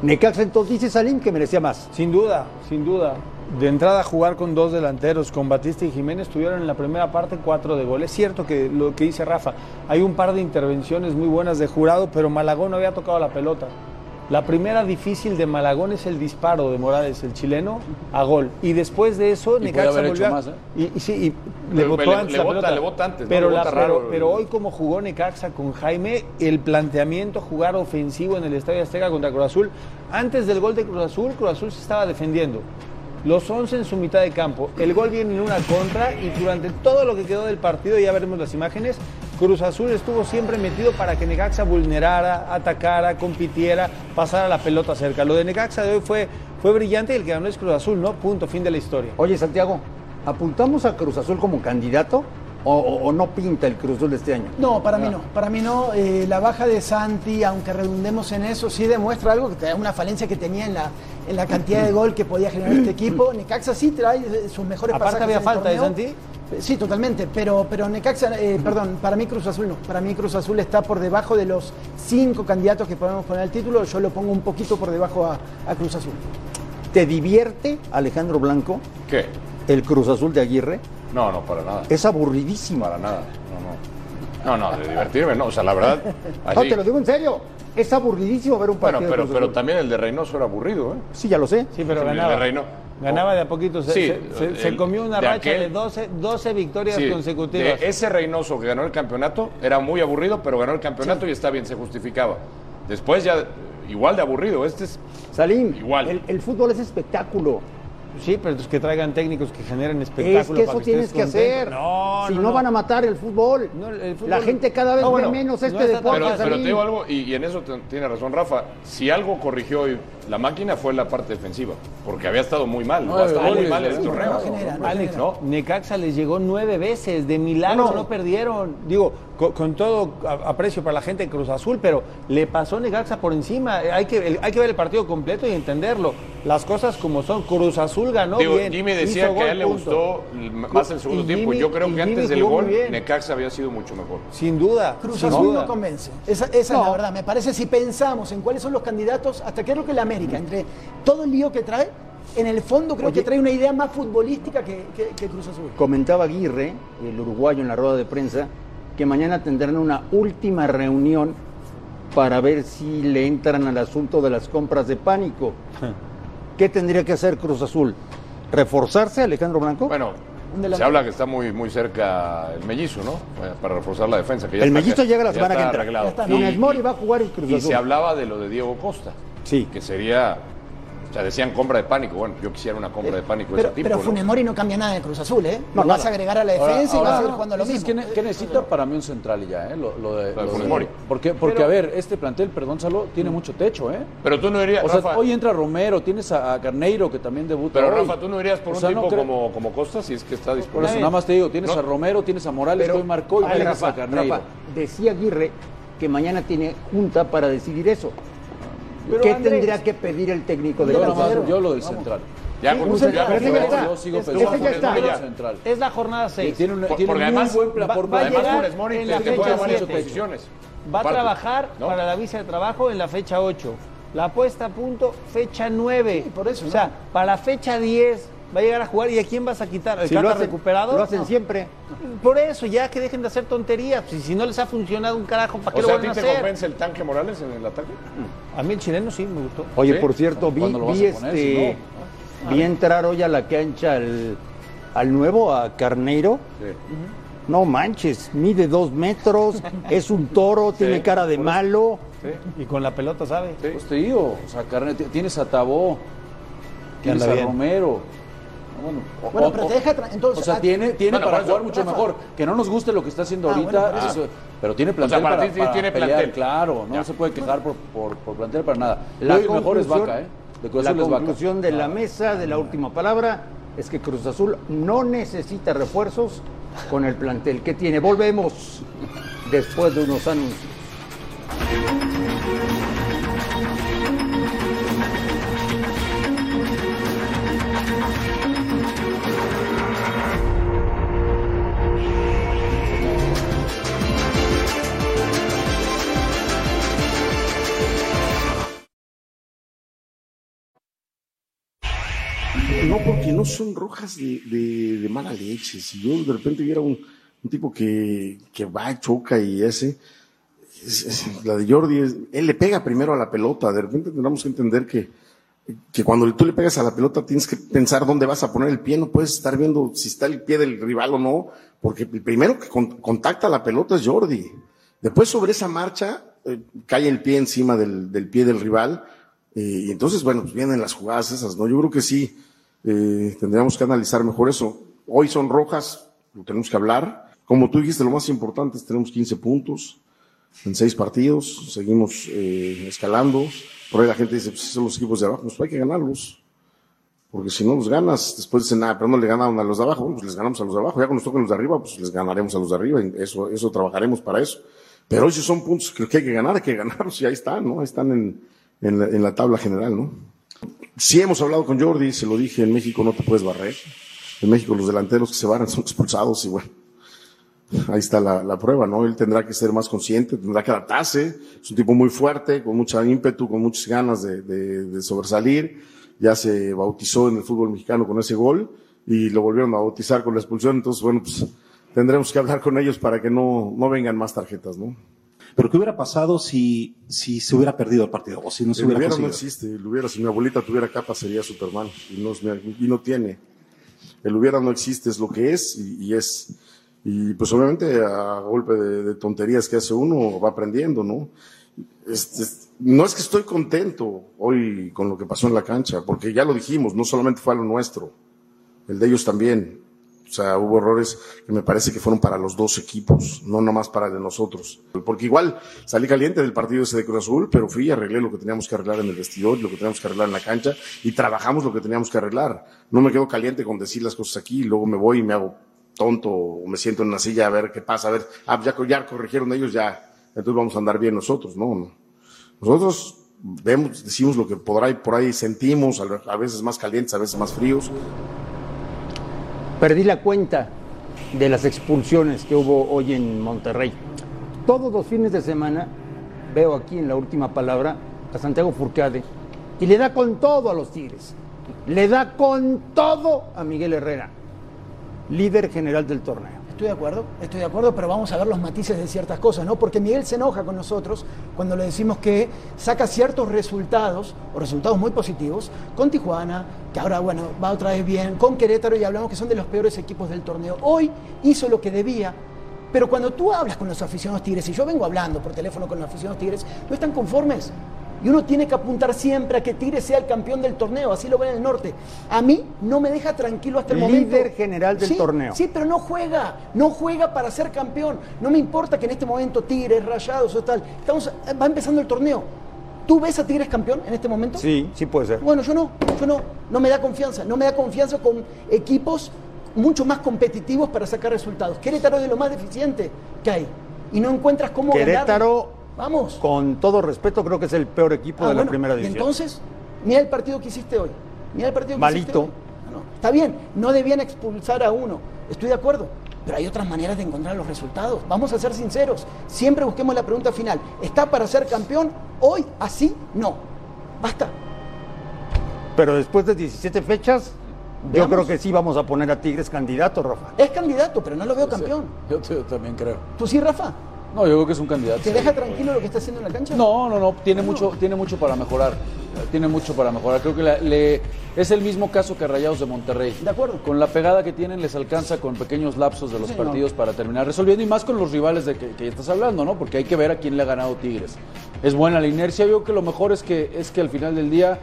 A: Necaxa entonces dice Salim que merecía más.
C: Sin duda, sin duda. De entrada jugar con dos delanteros, con Batista y Jiménez, tuvieron en la primera parte cuatro de gol. Es cierto que lo que dice Rafa, hay un par de intervenciones muy buenas de jurado, pero Malagón no había tocado la pelota. La primera difícil de Malagón es el disparo de Morales, el chileno, a gol. Y después de eso,
B: Necaxa volvió más, ¿eh?
C: y, sí, le votó antes.
E: Le vota, le vota antes,
C: pero, pero, hoy como jugó Necaxa con Jaime, el planteamiento jugar ofensivo en el Estadio Azteca contra Cruz Azul, antes del gol de Cruz Azul, Cruz Azul se estaba defendiendo los 11 en su mitad de campo. El gol viene en una contra y durante todo lo que quedó del partido, ya veremos las imágenes, Cruz Azul estuvo siempre metido para que Necaxa vulnerara, atacara, compitiera, pasara la pelota cerca. Lo de Necaxa de hoy fue, fue brillante y el que ganó es Cruz Azul, ¿no? Punto, fin de la historia.
A: Oye, Santiago, ¿apuntamos a Cruz Azul como candidato? O, no pinta el Cruz Azul este año?
D: No, para mí ah. no. Para mí no. Eh, la baja de Santi, aunque redundemos en eso, sí demuestra algo, que una falencia que tenía en la, en la cantidad de gol que podía generar este [CLEARS THROAT] equipo. Necaxa sí trae sus mejores
C: Aparte había falta de Santi.
D: Sí, totalmente, pero, pero Necaxa, eh, perdón, para mí Cruz Azul no. Para mí Cruz Azul está por debajo de los cinco candidatos que podemos poner al título. Yo lo pongo un poquito por debajo a, a Cruz Azul.
A: ¿Te divierte, Alejandro Blanco?
E: ¿Qué?
A: El Cruz Azul de Aguirre.
E: No, no, para nada.
A: Es aburridísimo.
E: Para nada, no, no. No, no, de divertirme, no. O sea, la verdad. [LAUGHS]
A: No, te lo digo en serio. Es aburridísimo ver un partido.
E: Bueno, pero, pero también el de Reynoso era aburrido, ¿eh?
A: Sí, ya lo sé.
C: Sí, pero ganaba. El de Ganaba de a poquito. Se, se, comió una racha de 12, 12 victorias consecutivas.
E: ese Reynoso que ganó el campeonato era muy aburrido, pero ganó el campeonato y está bien, se justificaba. Después ya igual de aburrido. Este es.
A: Salim, igual. el fútbol es espectáculo.
C: Sí, pero es que traigan técnicos que generen espectáculos.
A: Es que eso tienes que hacer. No, si no, van a matar el fútbol. La gente cada vez ve menos este deporte.
E: Pero, pero, te digo algo, y, y en eso tiene razón Rafa. Si algo corrigió hoy la máquina fue la parte defensiva, porque había estado muy mal, no, estado muy mal en el torneo.
C: Alex, ¿no? Necaxa les llegó nueve veces, de milagro no, perdieron. Digo, con, todo aprecio para la gente de Cruz Azul, pero le pasó Necaxa por encima. Hay que, hay que ver el partido completo y entenderlo. Las cosas como son. Cruz Azul ganó
E: Digo,
C: bien.
E: Jimmy decía que a él le gustó más el segundo tiempo. Yo creo que antes del gol Necaxa había sido mucho mejor.
C: Sin duda.
D: Cruz Azul no convence. Esa, esa es la verdad. Me parece si pensamos en cuáles son los candidatos, hasta creo que la entre todo el lío que trae, en el fondo creo que trae una idea más futbolística que, Cruz Azul.
A: Comentaba Aguirre, el uruguayo en la rueda de prensa, que mañana tendrán una última reunión para ver si le entran al asunto de las compras de pánico. ¿Qué tendría que hacer Cruz Azul? ¿Reforzarse, Alejandro Blanco?
E: Bueno, se habla que está muy, muy cerca el mellizo, ¿no? Para reforzar la defensa.
A: el mellizo llega la semana que entra. Y Mori va a jugar el Cruz Azul.
E: Y se hablaba de lo de Diego Costa.
A: Sí.
E: Que sería o sea, decían compra de pánico. Bueno, yo quisiera una compra de pánico
D: pero,
E: de ese tipo.
D: Pero Funemori ¿no? cambia nada de Cruz Azul, ¿eh? No, vas a agregar a la defensa y vas a seguir jugando lo mismo.
B: ¿Qué, necesita para mí un central ya, eh? Lo, de, Funemori. porque, porque a ver, este plantel, perdón, Salo, tiene mm. mucho techo, ¿eh?
E: Pero tú no dirías.
B: O sea, hoy entra Romero, tienes a, Carneiro que también debuta.
E: Pero Rafa, tú no irías por un tipo como, como Costa si es que está disponible. Por
B: eso nada más te digo, tienes a Romero, tienes a Morales que hoy marcó y tienes a Carneiro.
A: decía Aguirre que mañana tiene junta para decidir eso. ¿Qué tendría que pedir el técnico
B: de yo, yo lo del central.
E: Ya, con
A: un ya,
B: está. Yo sigo
A: pensando
B: ya
A: está.
B: Central.
C: Es la jornada 6.
B: Tiene, un, tiene
E: porque además,
B: buen
E: por, además Mori te, te juega varias posiciones.
C: Va a trabajar para la visa de trabajo en la fecha 8. La puesta a punto, fecha 9.
D: por eso.
C: O sea, para la fecha 10 va a llegar a jugar y a quién vas a quitar? ¿El
A: Si
C: Cata
A: lo hacen,
C: recuperado?
A: lo hacen
C: No.
A: siempre.
C: Por eso, ya que dejen de hacer tonterías. Si, si no les ha funcionado un carajo, ¿para qué
E: O
C: lo
E: sea, ¿a
C: van
E: ti
C: a
E: te
C: hacer?
E: convence el tanque Morales en el ataque?
C: A mí el chileno sí me gustó.
A: Oye,
E: ¿Sí?
A: por cierto, vi,
B: ¿Cuándo lo vas
A: vi
B: a poner?
A: este,
B: Si
A: vi entrar hoy a la cancha al, al nuevo, a Carneiro. No manches, mide dos metros, [LAUGHS] es un toro, tiene cara de malo.
C: Y con la pelota, ¿sabe?
B: Pues te digo, o sea, carne, tienes a Tabó, tienes a
C: bien.
B: Romero. Bueno, o-
D: Bueno,
B: o-
D: pero te
B: o-
D: deja entonces,
B: O sea,
D: ah,
B: tiene, tiene
E: Bueno,
B: para jugar mucho
D: Rafa.
B: mejor. Que no nos guste lo que está haciendo
D: Ah,
B: ahorita,
D: bueno, por
B: eso- pero tiene plantel
E: para
B: para,
E: ti
B: para
E: tiene
B: pelear,
E: plantel.
B: claro, no se puede quejar por, por, por plantel para nada.
A: La
B: Hoy mejor es Vaca, ¿eh? De Cruz
A: La
B: Azul es Vaca.
A: conclusión de la mesa de la última palabra es que Cruz Azul no necesita refuerzos con el plantel que tiene. Volvemos después de unos anuncios.
I: No, son rojas de, de- de mala leche. Si yo de repente viera un, un tipo que, que va, choca y ese, es- la de Jordi, es- él le pega primero a la pelota. De repente tendremos que entender que, que cuando tú le pegas a la pelota tienes que pensar dónde vas a poner el pie. No puedes estar viendo si está el pie del rival o no, porque el primero que con- contacta la pelota es Jordi. Después sobre esa marcha eh, cae el pie encima del, del pie del rival. eh, y entonces, bueno, pues vienen las jugadas esas, ¿no? Yo creo que sí, eh, tendríamos que analizar mejor eso. Hoy son rojas, lo tenemos que hablar. Como tú dijiste, lo más importante es tenemos 15 puntos en seis partidos, seguimos eh, escalando. Por ahí la gente dice, pues son los equipos de abajo, pues hay que ganarlos. Porque si no los ganas, después dicen, nada, pero no le ganaron a los de abajo, pues les ganamos a los de abajo. Ya cuando nos toquen los de arriba, pues les ganaremos a los de arriba. Eso, eso trabajaremos para eso. Pero sí son puntos que hay que ganar, hay que ganarlos y ahí están, ¿no? Ahí están en, en la tabla general, ¿no? Sí hemos hablado con Jordi, se lo dije, en México no te puedes barrer. En México los delanteros que se barran son expulsados y bueno, ahí está la, prueba, ¿no? Él tendrá que ser más consciente, tendrá que adaptarse. Es un tipo muy fuerte, con mucha ímpetu, con muchas ganas de sobresalir. Ya se bautizó en el fútbol mexicano con ese gol y lo volvieron a bautizar con la expulsión. Entonces, bueno, pues tendremos que hablar con ellos para que no, no vengan más tarjetas, ¿no?
J: Pero ¿qué hubiera pasado si, si se hubiera perdido el partido o si no se
I: El
J: hubiera
I: hubiera no existe, el hubiera, si mi abuelita tuviera capa sería Superman y no, y no tiene. El hubiera no existe, es lo que es y, y es. Y pues obviamente a golpe de, de tonterías que hace uno va aprendiendo, ¿no? Este, no es que estoy contento hoy con lo que pasó en la cancha, porque ya lo dijimos, no solamente fue a lo nuestro, el de ellos también. O sea, hubo errores que me parece que fueron para los dos equipos, no nomás para de nosotros. Porque igual salí caliente del partido ese de Cruz Azul, pero fui y arreglé lo que teníamos que arreglar en el vestidor, lo que teníamos que arreglar en la cancha y trabajamos lo que teníamos que arreglar. No me quedo caliente con decir las cosas aquí y luego me voy y me hago tonto o me siento en una silla a ver qué pasa, a ver, ah, ya, ya corrigieron ellos, ya, entonces vamos a andar bien nosotros, no, no. Nosotros vemos, decimos lo que por ahí, por ahí sentimos, a veces más calientes, a veces más fríos.
A: Perdí la cuenta de las expulsiones que hubo hoy en Monterrey. Todos los fines de semana veo aquí en la última palabra a Santiago Furcade y le da con todo a los Tigres. Le da con todo a Miguel Herrera, líder general del torneo.
D: Estoy de acuerdo, estoy de acuerdo, pero vamos a ver los matices de ciertas cosas, ¿no? Porque Miguel se enoja con nosotros cuando le decimos que saca ciertos resultados, o resultados muy positivos, con Tijuana, que ahora, bueno, va otra vez bien, con Querétaro y hablamos que son de los peores equipos del torneo. Hoy hizo lo que debía, pero cuando tú hablas con los aficionados Tigres, y yo vengo hablando por teléfono con los aficionados Tigres, no están conformes. Y uno tiene que apuntar siempre a que Tigres sea el campeón del torneo, así lo ven en el norte. A mí no me deja tranquilo hasta el momento.
A: Líder general del
D: Sí,
A: torneo.
D: Sí, pero no juega, no juega para ser campeón. No me importa que en este momento Tigres, Rayados o tal, estamos, va empezando el torneo. ¿Tú ves a Tigres campeón en este momento?
A: Sí, sí puede ser.
D: Bueno, yo no, yo no, no me da confianza, no me da confianza con equipos mucho más competitivos para sacar resultados. Querétaro es de lo más deficiente que hay y no encuentras cómo.
A: Querétaro,
D: Vamos.
A: con todo respeto, creo que es el peor equipo
D: Ah,
A: de la primera división.
D: entonces, mira el partido que hiciste hoy. Mira el partido que hiciste
A: Malito.
D: hoy. Ah, no, Está bien, no debían expulsar a uno. Estoy de acuerdo. Pero hay otras maneras de encontrar los resultados. Vamos a ser sinceros. Siempre busquemos la pregunta final. ¿Está para ser campeón? Hoy, así, no. Basta.
A: Pero después de 17 fechas, Yo creo que sí vamos a poner a Tigres candidato, Rafa.
D: Es candidato, pero no lo veo campeón.
B: Yo, yo también creo.
D: ¿Tú sí, Rafa?
B: No, yo creo que es un candidato.
D: ¿Te deja tranquilo lo que está haciendo en la cancha?
B: No, no, no, tiene mucho, tiene mucho para mejorar. Tiene mucho para mejorar. Creo que la- le, es el mismo caso que Rayados de Monterrey.
D: De acuerdo.
B: Con la pegada que tienen les alcanza con pequeños lapsos de los partidos para terminar resolviendo y más con los rivales de que, que estás hablando, ¿no? Porque hay que ver a quién le ha ganado Tigres. Es buena la inercia. Yo creo que lo mejor es que es que al final del día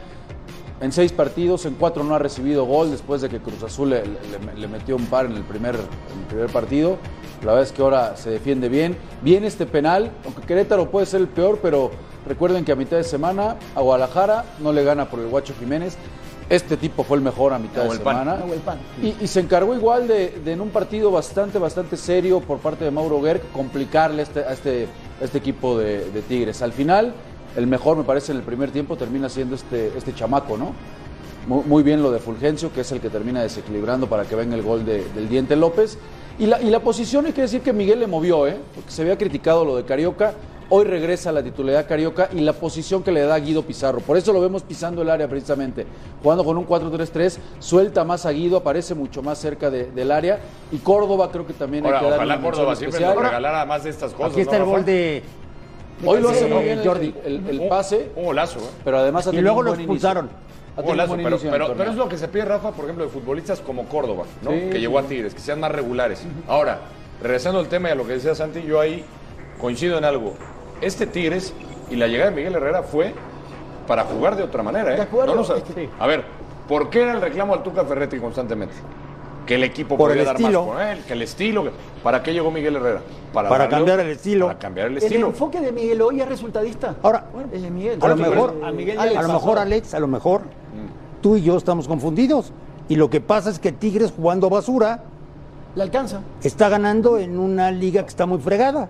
B: en seis partidos, en cuatro no ha recibido gol después de que Cruz Azul le, le- le metió un par en el, primer, en el primer partido. La verdad es que ahora se defiende bien. Bien este penal, aunque Querétaro puede ser el peor, pero recuerden que a mitad de semana a Guadalajara no le gana por el Guacho Jiménez. Este tipo fue el mejor a mitad de semana. Y, y se encargó igual de, de en un partido bastante, bastante serio por parte de Mauro Gerg complicarle este- a este, a este equipo de, de Tigres. Al final, el mejor me parece en el primer tiempo termina siendo este, este chamaco, ¿no? Muy, muy bien lo de Fulgencio, que es el que termina desequilibrando para que venga el gol de- del Diente López. Y la, y la posición hay que decir que Miguel le movió, ¿eh? Porque se había criticado lo de Carioca. Hoy regresa a la titularidad Carioca y la posición que le da Guido Pizarro. Por eso lo vemos pisando el área precisamente. Jugando con un 4-3-3, suelta más a Guido, aparece mucho más cerca de- del área. Y Córdoba creo que también hay que darle
E: ojalá
B: mención
E: Córdoba siempre
B: especial.
E: nos regalara más de estas cosas.
A: Aquí está
E: ¿no,
A: el gol de.
B: Hoy lo hace muy bien
A: Jordi.
B: el, pase,
E: Un golazo, ¿eh?
B: pero además ha
A: Y luego
B: un
A: lo expulsaron.
B: Ha
E: Un
B: tenido un
E: golazo,
B: buen
E: pero, es lo que se pide, Rafa, por ejemplo, de futbolistas como Córdoba, ¿no?
B: Sí,
E: que llegó a Tigres, que sean más regulares. Ahora, regresando al tema y a lo que decía Santi, yo ahí coincido en algo. Este Tigres y la llegada de Miguel Herrera fue para jugar de otra manera, ¿eh?
D: De acuerdo,
E: No nos- A ver, ¿por qué era el reclamo al Tuca Ferretti constantemente? Que el equipo
A: Por
E: podía
A: el
E: dar
A: estilo.
E: más con él, que el estilo. ¿Para qué llegó Miguel Herrera?
A: Para
E: darle-
A: cambiar el estilo.
E: Para cambiar el
D: El
E: estilo.
D: enfoque de Miguel hoy es resultadista.
A: Ahora,
D: Eh, Miguel.
A: a lo
D: Bueno,
A: mejor,
C: a Miguel
A: lo mejor, Alex, a lo mejor tú y yo estamos confundidos. Y lo que pasa es que Tigres jugando basura
D: Le alcanza.
A: está ganando en una liga que está muy fregada.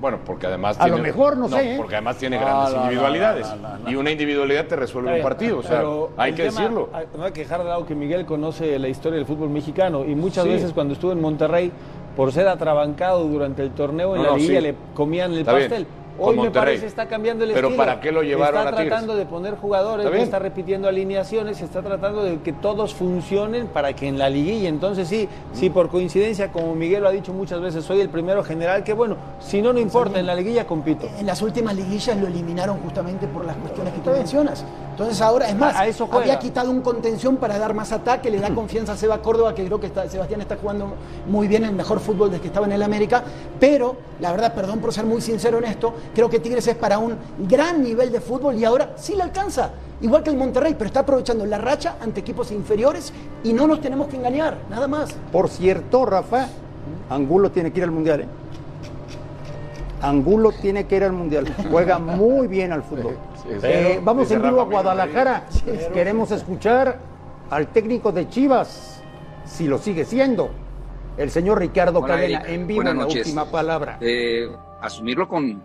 E: Bueno, porque además
A: A lo mejor, no sé, ¿eh?
E: Porque además tiene grandes individualidades. Y una individualidad te resuelve un partido. O sea,
C: Pero
E: hay que
C: tema-
E: decirlo.
C: hay- No hay que dejar de lado que Miguel conoce la historia del fútbol mexicano y muchas
E: Sí.
C: veces cuando estuvo en Monterrey, por ser atrabancado durante el torneo en
E: No,
C: la
E: no, sí.
C: le comían el
E: Está
C: pastel. Hoy me parece está cambiando el
E: Pero
C: estilo.
E: ¿para qué lo llevaron
C: está
E: a Tigres?
C: tratando de poner jugadores,
E: Está
C: está repitiendo alineaciones, está tratando de que todos funcionen para que en la liguilla, entonces sí, sí por coincidencia, como Miguel lo ha dicho muchas veces, soy el primero general, que bueno, si no, no importa, en la liguilla compito.
D: En las últimas liguillas lo eliminaron justamente por las cuestiones que tú mencionas. Entonces ahora, es más,
C: A- eso
D: había quitado un contención para dar más ataque, le da confianza a Seba Córdoba, que creo que está- Sebastián está jugando muy bien, el mejor fútbol desde que estaba en el América, pero la verdad, perdón por ser muy sincero en esto, creo que Tigres es para un gran nivel de fútbol y ahora sí le alcanza, igual que el Monterrey, pero está aprovechando la racha ante equipos inferiores y no nos tenemos que engañar, nada más.
A: Por cierto, Rafa, Angulo tiene que ir al Mundial. ¿eh? Angulo tiene que ir al Mundial. Juega muy bien al fútbol. [LAUGHS] Eh, vamos en vivo a Guadalajara. Queremos escuchar al técnico de Chivas, si lo sigue siendo, el señor Ricardo
K: Hola,
A: Cadena,
K: Eric.
A: en vivo
K: Buenas
A: en la última palabra.
K: Eh, asumirlo con,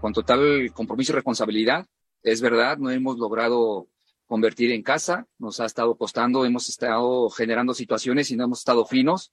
K: con total compromiso y responsabilidad. Es verdad, no hemos logrado convertir en casa, nos ha estado costando, hemos estado generando situaciones y no hemos estado finos,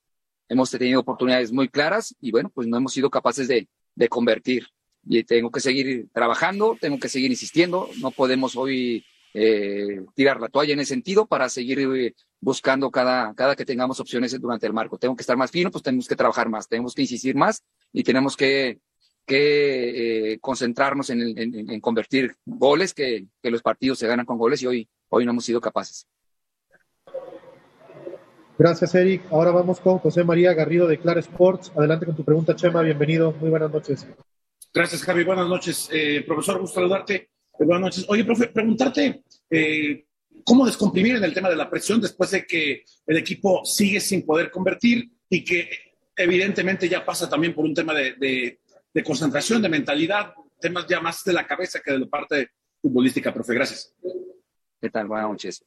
K: hemos tenido oportunidades muy claras y bueno, pues no hemos sido capaces de, de convertir. Y tengo que seguir trabajando, tengo que seguir insistiendo, no podemos hoy eh, tirar la toalla en ese sentido para seguir eh, buscando cada, cada que tengamos opciones durante el marco. Tengo que estar más fino, pues tenemos que trabajar más, tenemos que insistir más y tenemos que, eh, concentrarnos en, en- convertir goles, que, que los partidos se ganan con goles y hoy, hoy no hemos sido capaces.
L: Gracias, Eric. Ahora vamos con José María Garrido de Claro Sports. Adelante con tu pregunta, Chema. Bienvenido. Muy buenas noches.
M: Gracias, Javi. Buenas noches. Eh, profesor, gusto saludarte. Eh, buenas noches. Oye, profe, preguntarte eh, cómo descomprimir en el tema de la presión después de que el equipo sigue sin poder convertir y que evidentemente ya pasa también por un tema de, concentración, de mentalidad, temas ya más de la cabeza que de la parte futbolística, profe. Gracias.
K: ¿Qué tal? Buenas noches.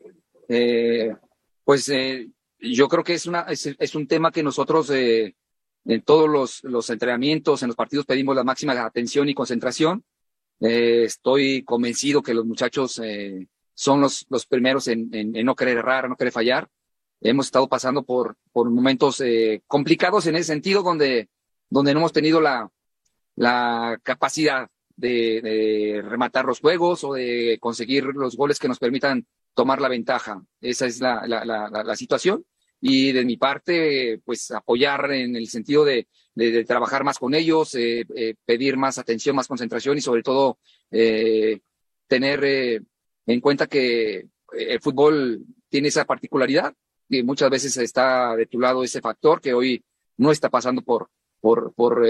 K: Pues yo creo que es, una, es, un tema que nosotros en todos los, entrenamientos, en los partidos pedimos la máxima atención y concentración. Eh, estoy convencido que los muchachos eh, son los, primeros en, no querer errar, no querer fallar. Hemos estado pasando por, momentos eh, complicados en ese sentido donde, donde no hemos tenido la, capacidad de, rematar los juegos o de conseguir los goles que nos permitan tomar la ventaja. Esa es la situación. Y de mi parte, pues apoyar en el sentido de, de, trabajar más con ellos, eh, eh, pedir más atención, más concentración y sobre todo eh, tener eh, en cuenta que el fútbol tiene esa particularidad y muchas veces está de tu lado ese factor que hoy no está pasando por, por, por,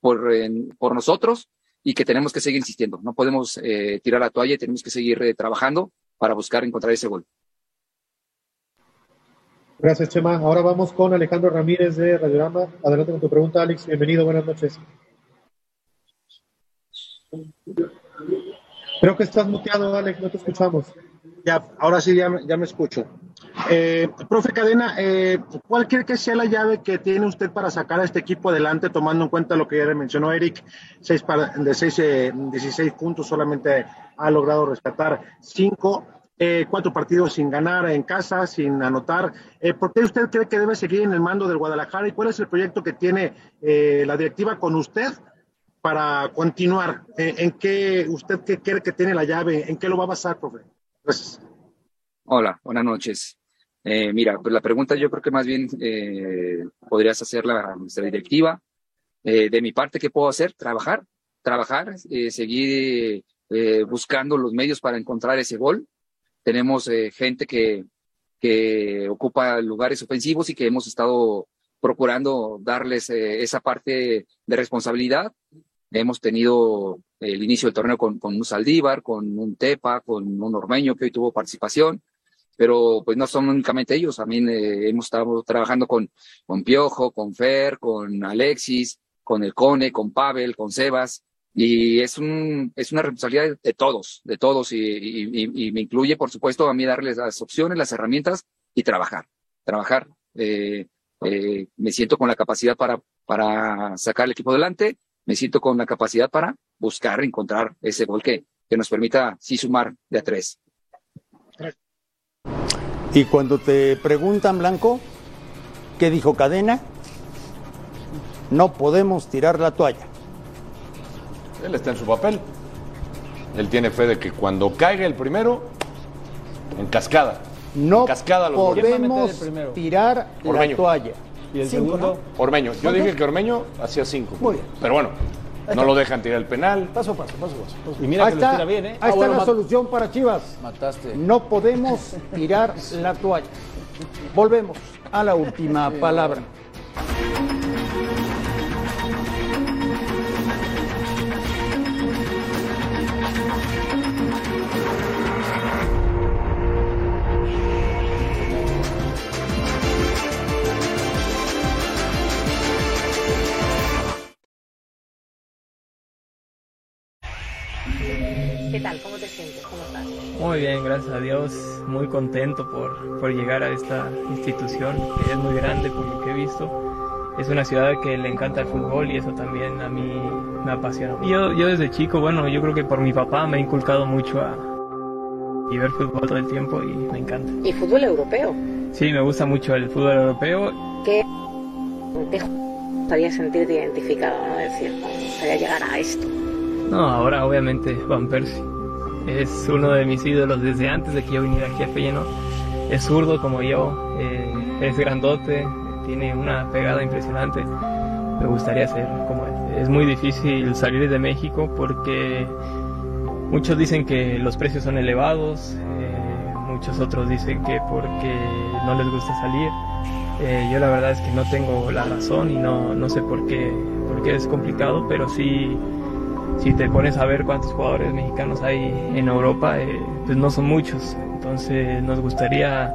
K: por, por nosotros y que tenemos que seguir insistiendo. No podemos tirar la toalla y tenemos que seguir trabajando para buscar encontrar ese gol.
L: Gracias, Chema. Ahora vamos con Alejandro Ramírez de Radiorama. Adelante con tu pregunta, Alex. Bienvenido, buenas noches. Creo que estás muteado, Alex, no te escuchamos.
N: Ya, ahora sí ya, me escucho. Eh, profe Cadena, eh, ¿cuál cree que sea la llave que tiene usted para sacar a este equipo adelante, tomando en cuenta lo que ya mencionó Eric? Seis para, de seis, eh, 16 puntos solamente ha logrado rescatar cinco, eh, cuatro partidos sin ganar en casa, sin anotar. Eh, ¿Por qué usted cree que debe seguir en el mando del Guadalajara y cuál es el proyecto que tiene eh, la directiva con usted para continuar? Eh, ¿En qué usted qué cree que tiene la llave? ¿En qué lo va a basar, profe? Gracias.
K: Hola, buenas noches. Eh, mira, pues la pregunta yo creo que más bien eh, podrías hacerla a nuestra directiva. De mi parte, ¿qué puedo hacer? Trabajar, trabajar, seguir buscando los medios para encontrar ese gol. Tenemos eh, gente que, que ocupa lugares ofensivos y que hemos estado procurando darles eh, esa parte de responsabilidad. Hemos tenido el inicio del torneo con, con un Saldívar, con un Tepa, con un Ormeño que hoy tuvo participación pero pues no son únicamente ellos, también eh, hemos estado trabajando con, con Piojo, con Fer, con Alexis, con el Cone, con Pavel, con Sebas, y es, un, es una responsabilidad de todos, de todos, y, me incluye, por supuesto, a mí darles las opciones, las herramientas y trabajar, trabajar. Eh, eh, me siento con la capacidad para, para sacar el equipo adelante, me siento con la capacidad para buscar, encontrar ese gol que, que nos permita sí sumar de a tres.
A: Y cuando te preguntan, Blanco, ¿qué dijo Cadena? No podemos tirar la toalla.
E: Él está en su papel. Él tiene fe de que cuando caiga el primero, en cascada.
A: No
E: en cascada los goles.
A: podemos tirar
E: Ormeño.
A: la toalla.
E: ¿Y el
A: Cinco,
E: segundo? Ormeño. Yo
A: ¿Cuántos?
E: dije que Ormeño hacía cinco.
A: Muy bien.
E: Pero bueno, no lo dejan tirar el penal.
C: Paso a paso, paso a paso.
A: Y mira
C: Ahí
A: que
C: está,
A: lo tira bien, ¿eh?
C: Ahí
A: Ahí
C: está la
A: solución para Chivas.
B: Mataste.
A: No podemos tirar la toalla. Volvemos a la última palabra.
O: Muy bien, gracias a Dios. Muy contento por, por llegar a esta institución que es muy grande por lo que he visto. Es una ciudad que le encanta el fútbol y eso también a mí me apasiona. Yo, yo desde chico, bueno, yo creo que por mi papá me ha inculcado mucho a y ver fútbol todo el tiempo y me encanta.
P: ¿Y fútbol europeo?
O: Sí, me gusta mucho el fútbol europeo.
P: ¿Qué te gustaría sentirte identificado? ¿no? Es decir, gustaría llegar a esto.
O: No, ahora obviamente Van Persie. Es uno de mis ídolos desde antes de que yo viniera aquí a Feyenoord. Es zurdo como yo, eh, es grandote, tiene una pegada impresionante. Me gustaría ser como él. Es muy difícil salir de México porque muchos dicen que los precios son elevados, eh, muchos otros dicen que porque no les gusta salir. Eh, yo la verdad es que no tengo la razón y no, no sé por qué, por qué es complicado, pero sí si te pones a ver cuántos jugadores mexicanos hay en Europa, eh, pues no son muchos. Entonces nos gustaría,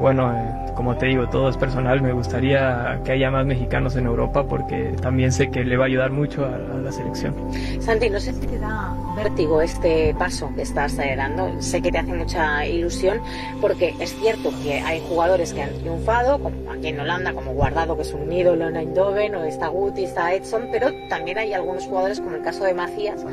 O: bueno, eh, como te digo, todo es personal, me gustaría que haya más mexicanos en Europa porque también sé que le va a ayudar mucho a, la selección.
P: Santi, no sé si te da vértigo este paso que estás dando. Sé que te hace mucha ilusión porque es cierto que hay jugadores que han triunfado, como aquí en Holanda, como Guardado, que es un ídolo en Eindhoven, o está Guti, está Edson, pero también hay algunos jugadores, como el caso de Macías,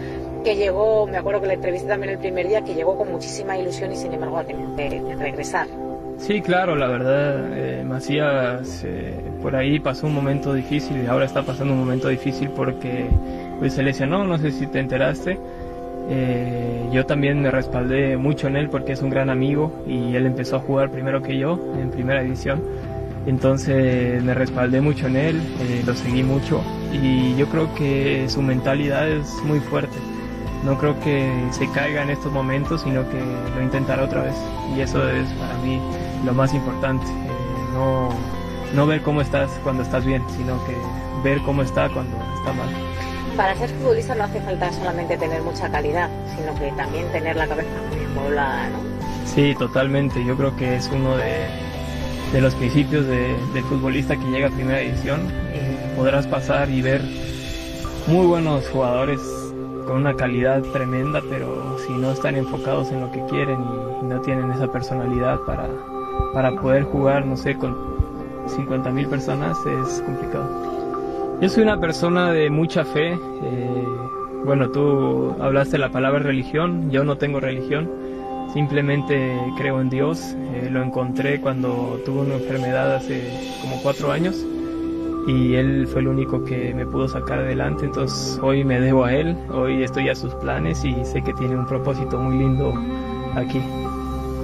P: que llegó, me acuerdo que la entrevisté también el primer día, que llegó con muchísima ilusión y sin embargo ha tenido que regresar.
O: Sí, claro, la verdad, eh, Macías eh, por ahí pasó un momento difícil y ahora está pasando un momento difícil porque pues, se lesionó, no sé si te enteraste. Eh, yo también me respaldé mucho en él porque es un gran amigo y él empezó a jugar primero que yo en primera división. Entonces me respaldé mucho en él, eh, lo seguí mucho y yo creo que su mentalidad es muy fuerte. No creo que se caiga en estos momentos, sino que lo intentará otra vez. Y eso es para mí lo más importante. Eh, no, no ver cómo estás cuando estás bien, sino que ver cómo está cuando está mal.
P: Para ser futbolista no hace falta solamente tener mucha calidad, sino que también tener la cabeza muy poblada, ¿no?
O: Sí, totalmente. Yo creo que es uno de, de los principios de, del futbolista que llega a primera división. Eh, podrás pasar y ver muy buenos jugadores con una calidad tremenda, pero si no están enfocados en lo que quieren y, no tienen esa personalidad para, para poder jugar, no sé, con 50 mil personas es complicado. Yo soy una persona de mucha fe. eh, bueno, tú hablaste la palabra religión. Yo no tengo religión. Simplemente creo en Dios. Eh, lo encontré cuando tuve una enfermedad hace como cuatro años y Él fue el único que me pudo sacar adelante. Entonces hoy me debo a Él. Hoy estoy a sus planes y sé que tiene un propósito muy lindo aquí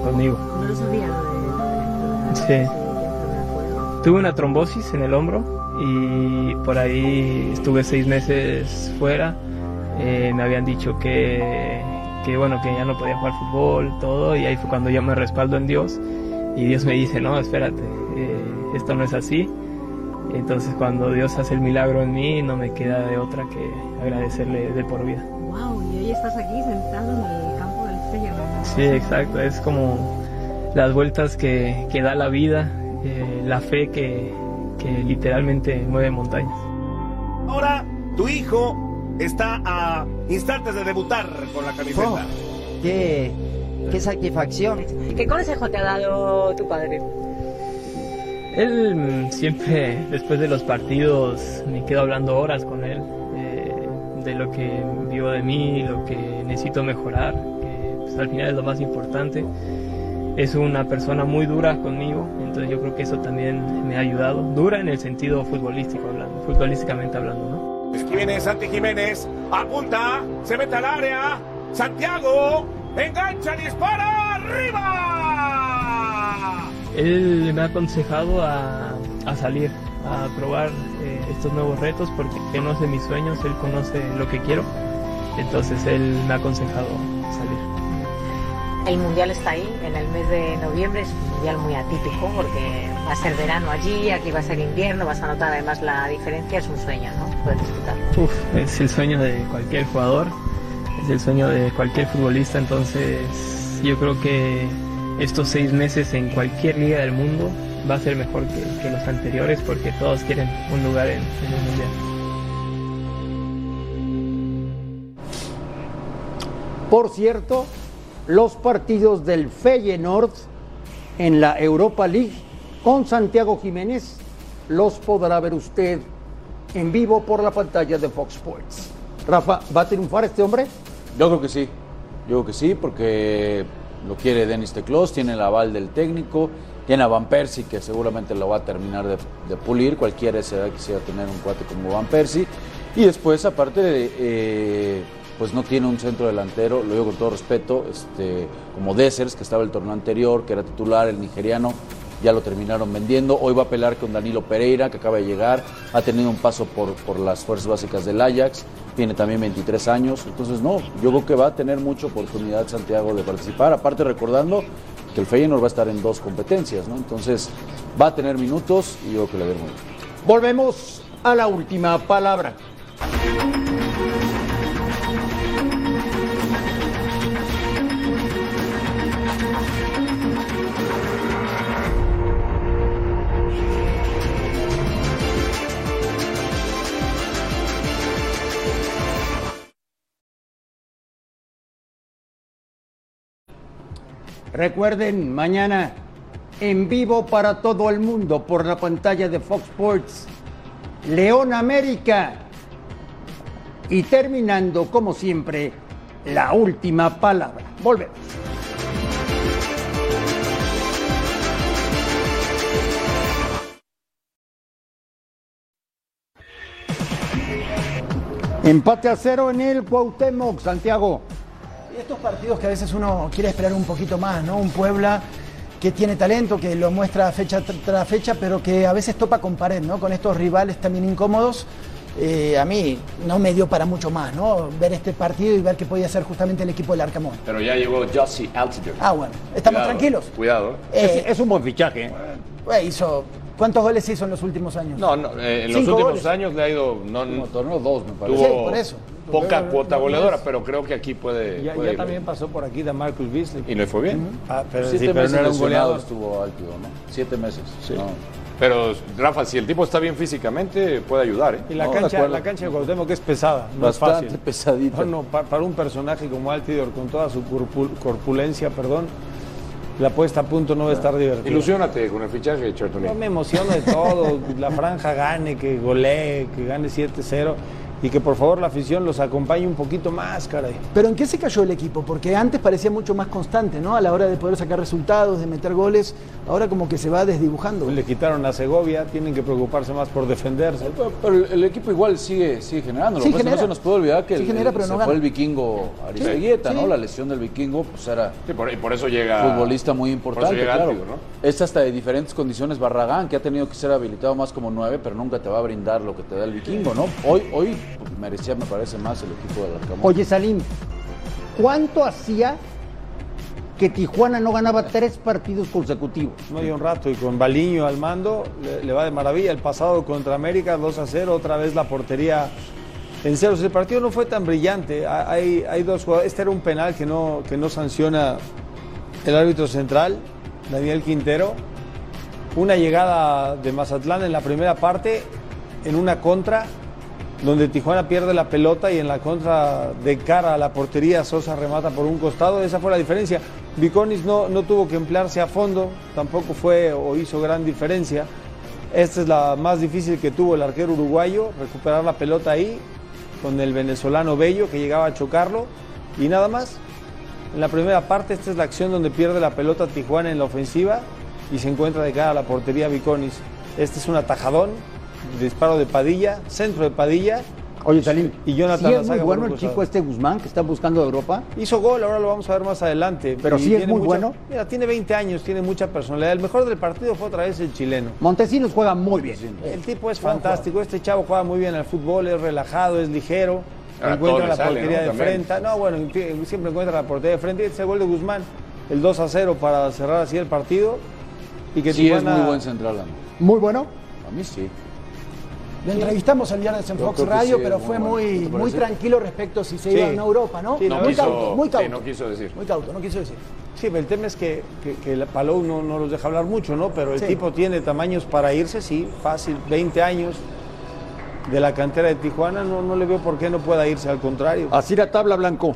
O: conmigo.
P: No sabía.
O: Sí. Tuve una trombosis en el hombro y por ahí estuve seis meses fuera. Eh, me habían dicho que, que, bueno, que ya no podía jugar fútbol, todo, y ahí fue cuando yo me respaldo en Dios. Y Dios me dice, no, espérate, eh, esto no es así. Entonces cuando Dios hace el milagro en mí, no me queda de otra que agradecerle de por vida.
Q: Wow, y hoy estás aquí sentado en el campo del Feyenoord.
O: Sí, exacto, es como las vueltas que, que da la vida, eh, la fe que, que literalmente mueve montañas.
R: Ahora tu hijo está a instantes de debutar con la camiseta.
S: Oh, qué, qué satisfacción.
P: ¿Qué consejo te ha dado tu padre?
O: Él mm, siempre, después de los partidos, me quedo hablando horas con él eh, de lo que vio de mí, lo que necesito mejorar, que pues, al final es lo más importante. Es una persona muy dura conmigo, entonces yo creo que eso también me ha ayudado. Dura en el sentido futbolístico hablando, futbolísticamente hablando, ¿no?
R: Viene Santi Jiménez, apunta, se mete al área, Santiago, engancha, dispara, arriba.
O: Él me ha aconsejado a, a salir, a probar eh, estos nuevos retos porque conoce mis sueños, él conoce lo que quiero, entonces él me ha aconsejado salir.
P: El mundial está ahí, en el mes de noviembre, es un mundial muy atípico porque va a ser verano allí, aquí va a ser invierno, vas a notar además la diferencia, es un sueño, ¿no? Poder disfrutarlo.
O: Uf, es el sueño de cualquier jugador, es el sueño de cualquier futbolista, entonces yo creo que estos seis meses en cualquier liga del mundo va a ser mejor que, que los anteriores porque todos quieren un lugar en, en el mundial.
A: Por cierto, los partidos del Feyenoord en la Europa League con Santiago Jiménez los podrá ver usted en vivo por la pantalla de Fox Sports. Rafa, ¿va a triunfar este hombre?
B: Yo creo que sí, yo creo que sí, porque lo quiere Denis Teclos, tiene el aval del técnico, tiene a Van Persie que seguramente lo va a terminar de, pulir, cualquiera esa edad quisiera tener un cuate como Van Persie, y después aparte eh, pues no tiene un centro delantero, lo digo con todo respeto, este, como Dessers, que estaba el torneo anterior, que era titular, el nigeriano, ya lo terminaron vendiendo. Hoy va a pelear con Danilo Pereira, que acaba de llegar, ha tenido un paso por, por las fuerzas básicas del Ajax, tiene también 23 años, entonces no, yo creo que va a tener mucha oportunidad Santiago de participar, aparte recordando que el Feyenoord va a estar en dos competencias, ¿no? Entonces va a tener minutos y yo creo que le va muy bien.
A: Volvemos a la última palabra. Recuerden, mañana en vivo para todo el mundo por la pantalla de Fox Sports, León América. Y terminando, como siempre, la última palabra. Volvemos. Empate a cero en el Cuauhtémoc, Santiago.
D: Y estos partidos que a veces uno quiere esperar un poquito más, ¿no? Un Puebla que tiene talento, que lo muestra fecha tras fecha, pero que a veces topa con pared, ¿no? Con estos rivales también incómodos. Eh, a mí no me dio para mucho más, ¿no? Ver este partido y ver qué podía ser justamente el equipo del Arcamón.
E: Pero ya llegó Josie Altidore.
D: Ah, bueno, estamos
E: Cuidado,
D: tranquilos.
E: Cuidado.
D: Eh,
A: es, es un buen fichaje. ¿eh?
D: Güey, hizo, ¿Cuántos goles hizo en los últimos años?
E: No, no, eh, en los últimos
D: goles.
E: años le ha ido. No, no
B: torneo dos, me
E: Tuvo
C: Sí, por eso.
E: Poca
C: Pero-
E: cuota
C: no,
E: goleadora, pero creo que aquí puede.
C: Ya,
E: puede
C: ya también pasó por aquí de Marcus Beasley.
E: Y le fue bien.
C: Ah, pero,
B: Siete
C: sí, pero
B: meses
C: no era un goleador.
B: estuvo Altido, ¿no? Siete meses. No.
E: Pero, Rafa, si el tipo está bien físicamente, puede ayudar. ¿eh?
C: Y la,
E: No, de
C: cancha, la cancha de Cuauhtémoc que es pesada, no
B: Bastante
C: es fácil.
B: pesadita.
C: No, no, pa- para un personaje como Altidor, con toda su corpul- corpulencia, perdón, la puesta a punto no va a estar divertida.
E: Ilusiónate con el fichaje, Chertoni.
C: No me emociono de todo, la franja gane, que golee, que gane 7-0 y que por favor la afición los acompañe un poquito más, caray.
D: Pero ¿en qué se cayó el equipo? Porque antes parecía mucho más constante, ¿no? A la hora de poder sacar resultados, de meter goles, ahora como que se va desdibujando.
C: Le quitaron a Segovia, tienen que preocuparse más por defenderse.
B: Pero el, el equipo igual sigue, sigue generando. Lo
D: Sí
B: que pasa es que no
D: genera.
B: se nos puede olvidar que
D: Sí
B: el-
D: genera,
B: el-
D: pero
B: se
D: no
B: fue
D: gana.
B: el vikingo Aristeguieta,
D: Sí,
B: ¿no? La lesión del vikingo pues era
E: Sí, por, y por eso llega.
B: futbolista muy importante,
E: Por eso llega
B: claro.
E: ¿no?
B: Es hasta de diferentes condiciones Barragán, que ha tenido que ser habilitado más como nueve, pero nunca te va a brindar lo que te da el vikingo, ¿no? Hoy, hoy merecía, me parece, más el equipo del Arcamón.
A: Oye, Salim, ¿cuánto hacía que Tijuana no ganaba tres partidos consecutivos?
C: No hay un rato y con Baliño al mando le, le va de maravilla. El pasado contra América 2 a 0, otra vez la portería en ceros. El partido no fue tan brillante. Ha- Hay, hay dos jugadores. Este era un penal que no, que no sanciona el árbitro central, Daniel Quintero. Una llegada de Mazatlán en la primera parte, en una contra, donde Tijuana pierde la pelota y en la contra de cara a la portería Sosa remata por un costado, esa fue la diferencia. Viconis no, no tuvo que emplearse a fondo, tampoco fue o hizo gran diferencia. Esta es la más difícil que tuvo el arquero uruguayo, recuperar la pelota ahí con el venezolano Bello que llegaba a chocarlo y nada más. En la primera parte esta es la acción donde pierde la pelota Tijuana en la ofensiva y se encuentra de cara a la portería Viconis. Este es un atajadón, disparo de Padilla, centro de Padilla.
A: Oye, Salim,
C: y Jonathan
A: ¿sí es muy bueno el chico este Guzmán que está buscando Europa?
C: Hizo gol, ahora lo vamos a ver más adelante.
A: Pero
C: Y
A: sí es muy
C: mucha-
A: bueno.
C: Mira, tiene 20 años, tiene mucha personalidad. El mejor del partido fue otra vez el chileno.
A: Montesinos juega muy bien.
C: El tipo es fantástico, este chavo juega muy bien al fútbol, es relajado, es ligero, encuentra la
E: sale,
C: portería
E: ¿no?
C: de frente. No, bueno, siempre encuentra la portería de frente. Y este es el gol de Guzmán, el 2 a 0 para cerrar así el partido. Y que
B: sí, es muy buen central. amigo.
A: Muy bueno.
B: A mí sí.
D: Lo entrevistamos el viernes en Fox Radio,
B: sí,
D: pero fue
B: muy bueno.
D: muy, tranquilo respecto si se
C: Sí.
D: iba a Europa, ¿no?
C: Sí,
E: No
D: muy
E: quiso-
D: cauto, muy
E: sí,
D: cauto.
E: no quiso decir.
D: Muy cauto, no quiso decir.
C: Sí, pero el tema es que, que, que Palou no, no los deja hablar mucho, ¿no? Pero el
D: Sí.
C: tipo tiene tamaños para irse, sí, fácil, 20 años de la cantera de Tijuana, no, no le veo por qué no pueda irse, al contrario.
A: Así la tabla blanco.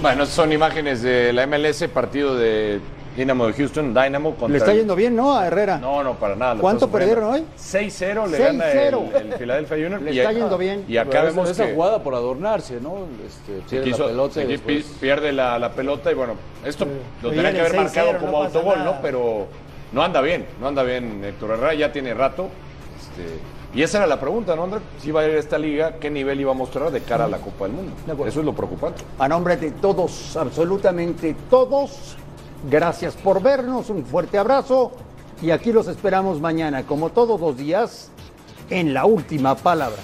E: Bueno, son imágenes de la MLS, partido de Dynamo de Houston, Dynamo contra.
A: Le está yendo bien, ¿no? A Herrera.
E: No, no, para nada.
A: ¿Cuánto perdieron hoy?
E: 6-0 le
A: 6-0.
E: gana el, el Philadelphia Union.
A: Le
E: y
A: está yendo bien.
E: Y acá
B: Pero
E: vemos
B: esa
E: que
B: jugada por adornarse, ¿no? Este, pierde
E: quiso-
B: la pelota y después...
E: pierde la, la pelota y bueno, esto lo
C: en
E: que haber marcado
C: 6-0
E: como
C: no
E: autogol,
C: nada.
E: ¿no? Pero no anda bien, no anda bien Héctor Herrera, ya tiene rato. este, y esa era la pregunta, ¿no, André? Si iba a ir a esta liga, ¿qué nivel iba a mostrar de cara a la Copa del Mundo? Eso es lo preocupante.
A: A nombre de todos, absolutamente todos, gracias por vernos, un fuerte abrazo y aquí los esperamos mañana, como todos los días, en la última palabra.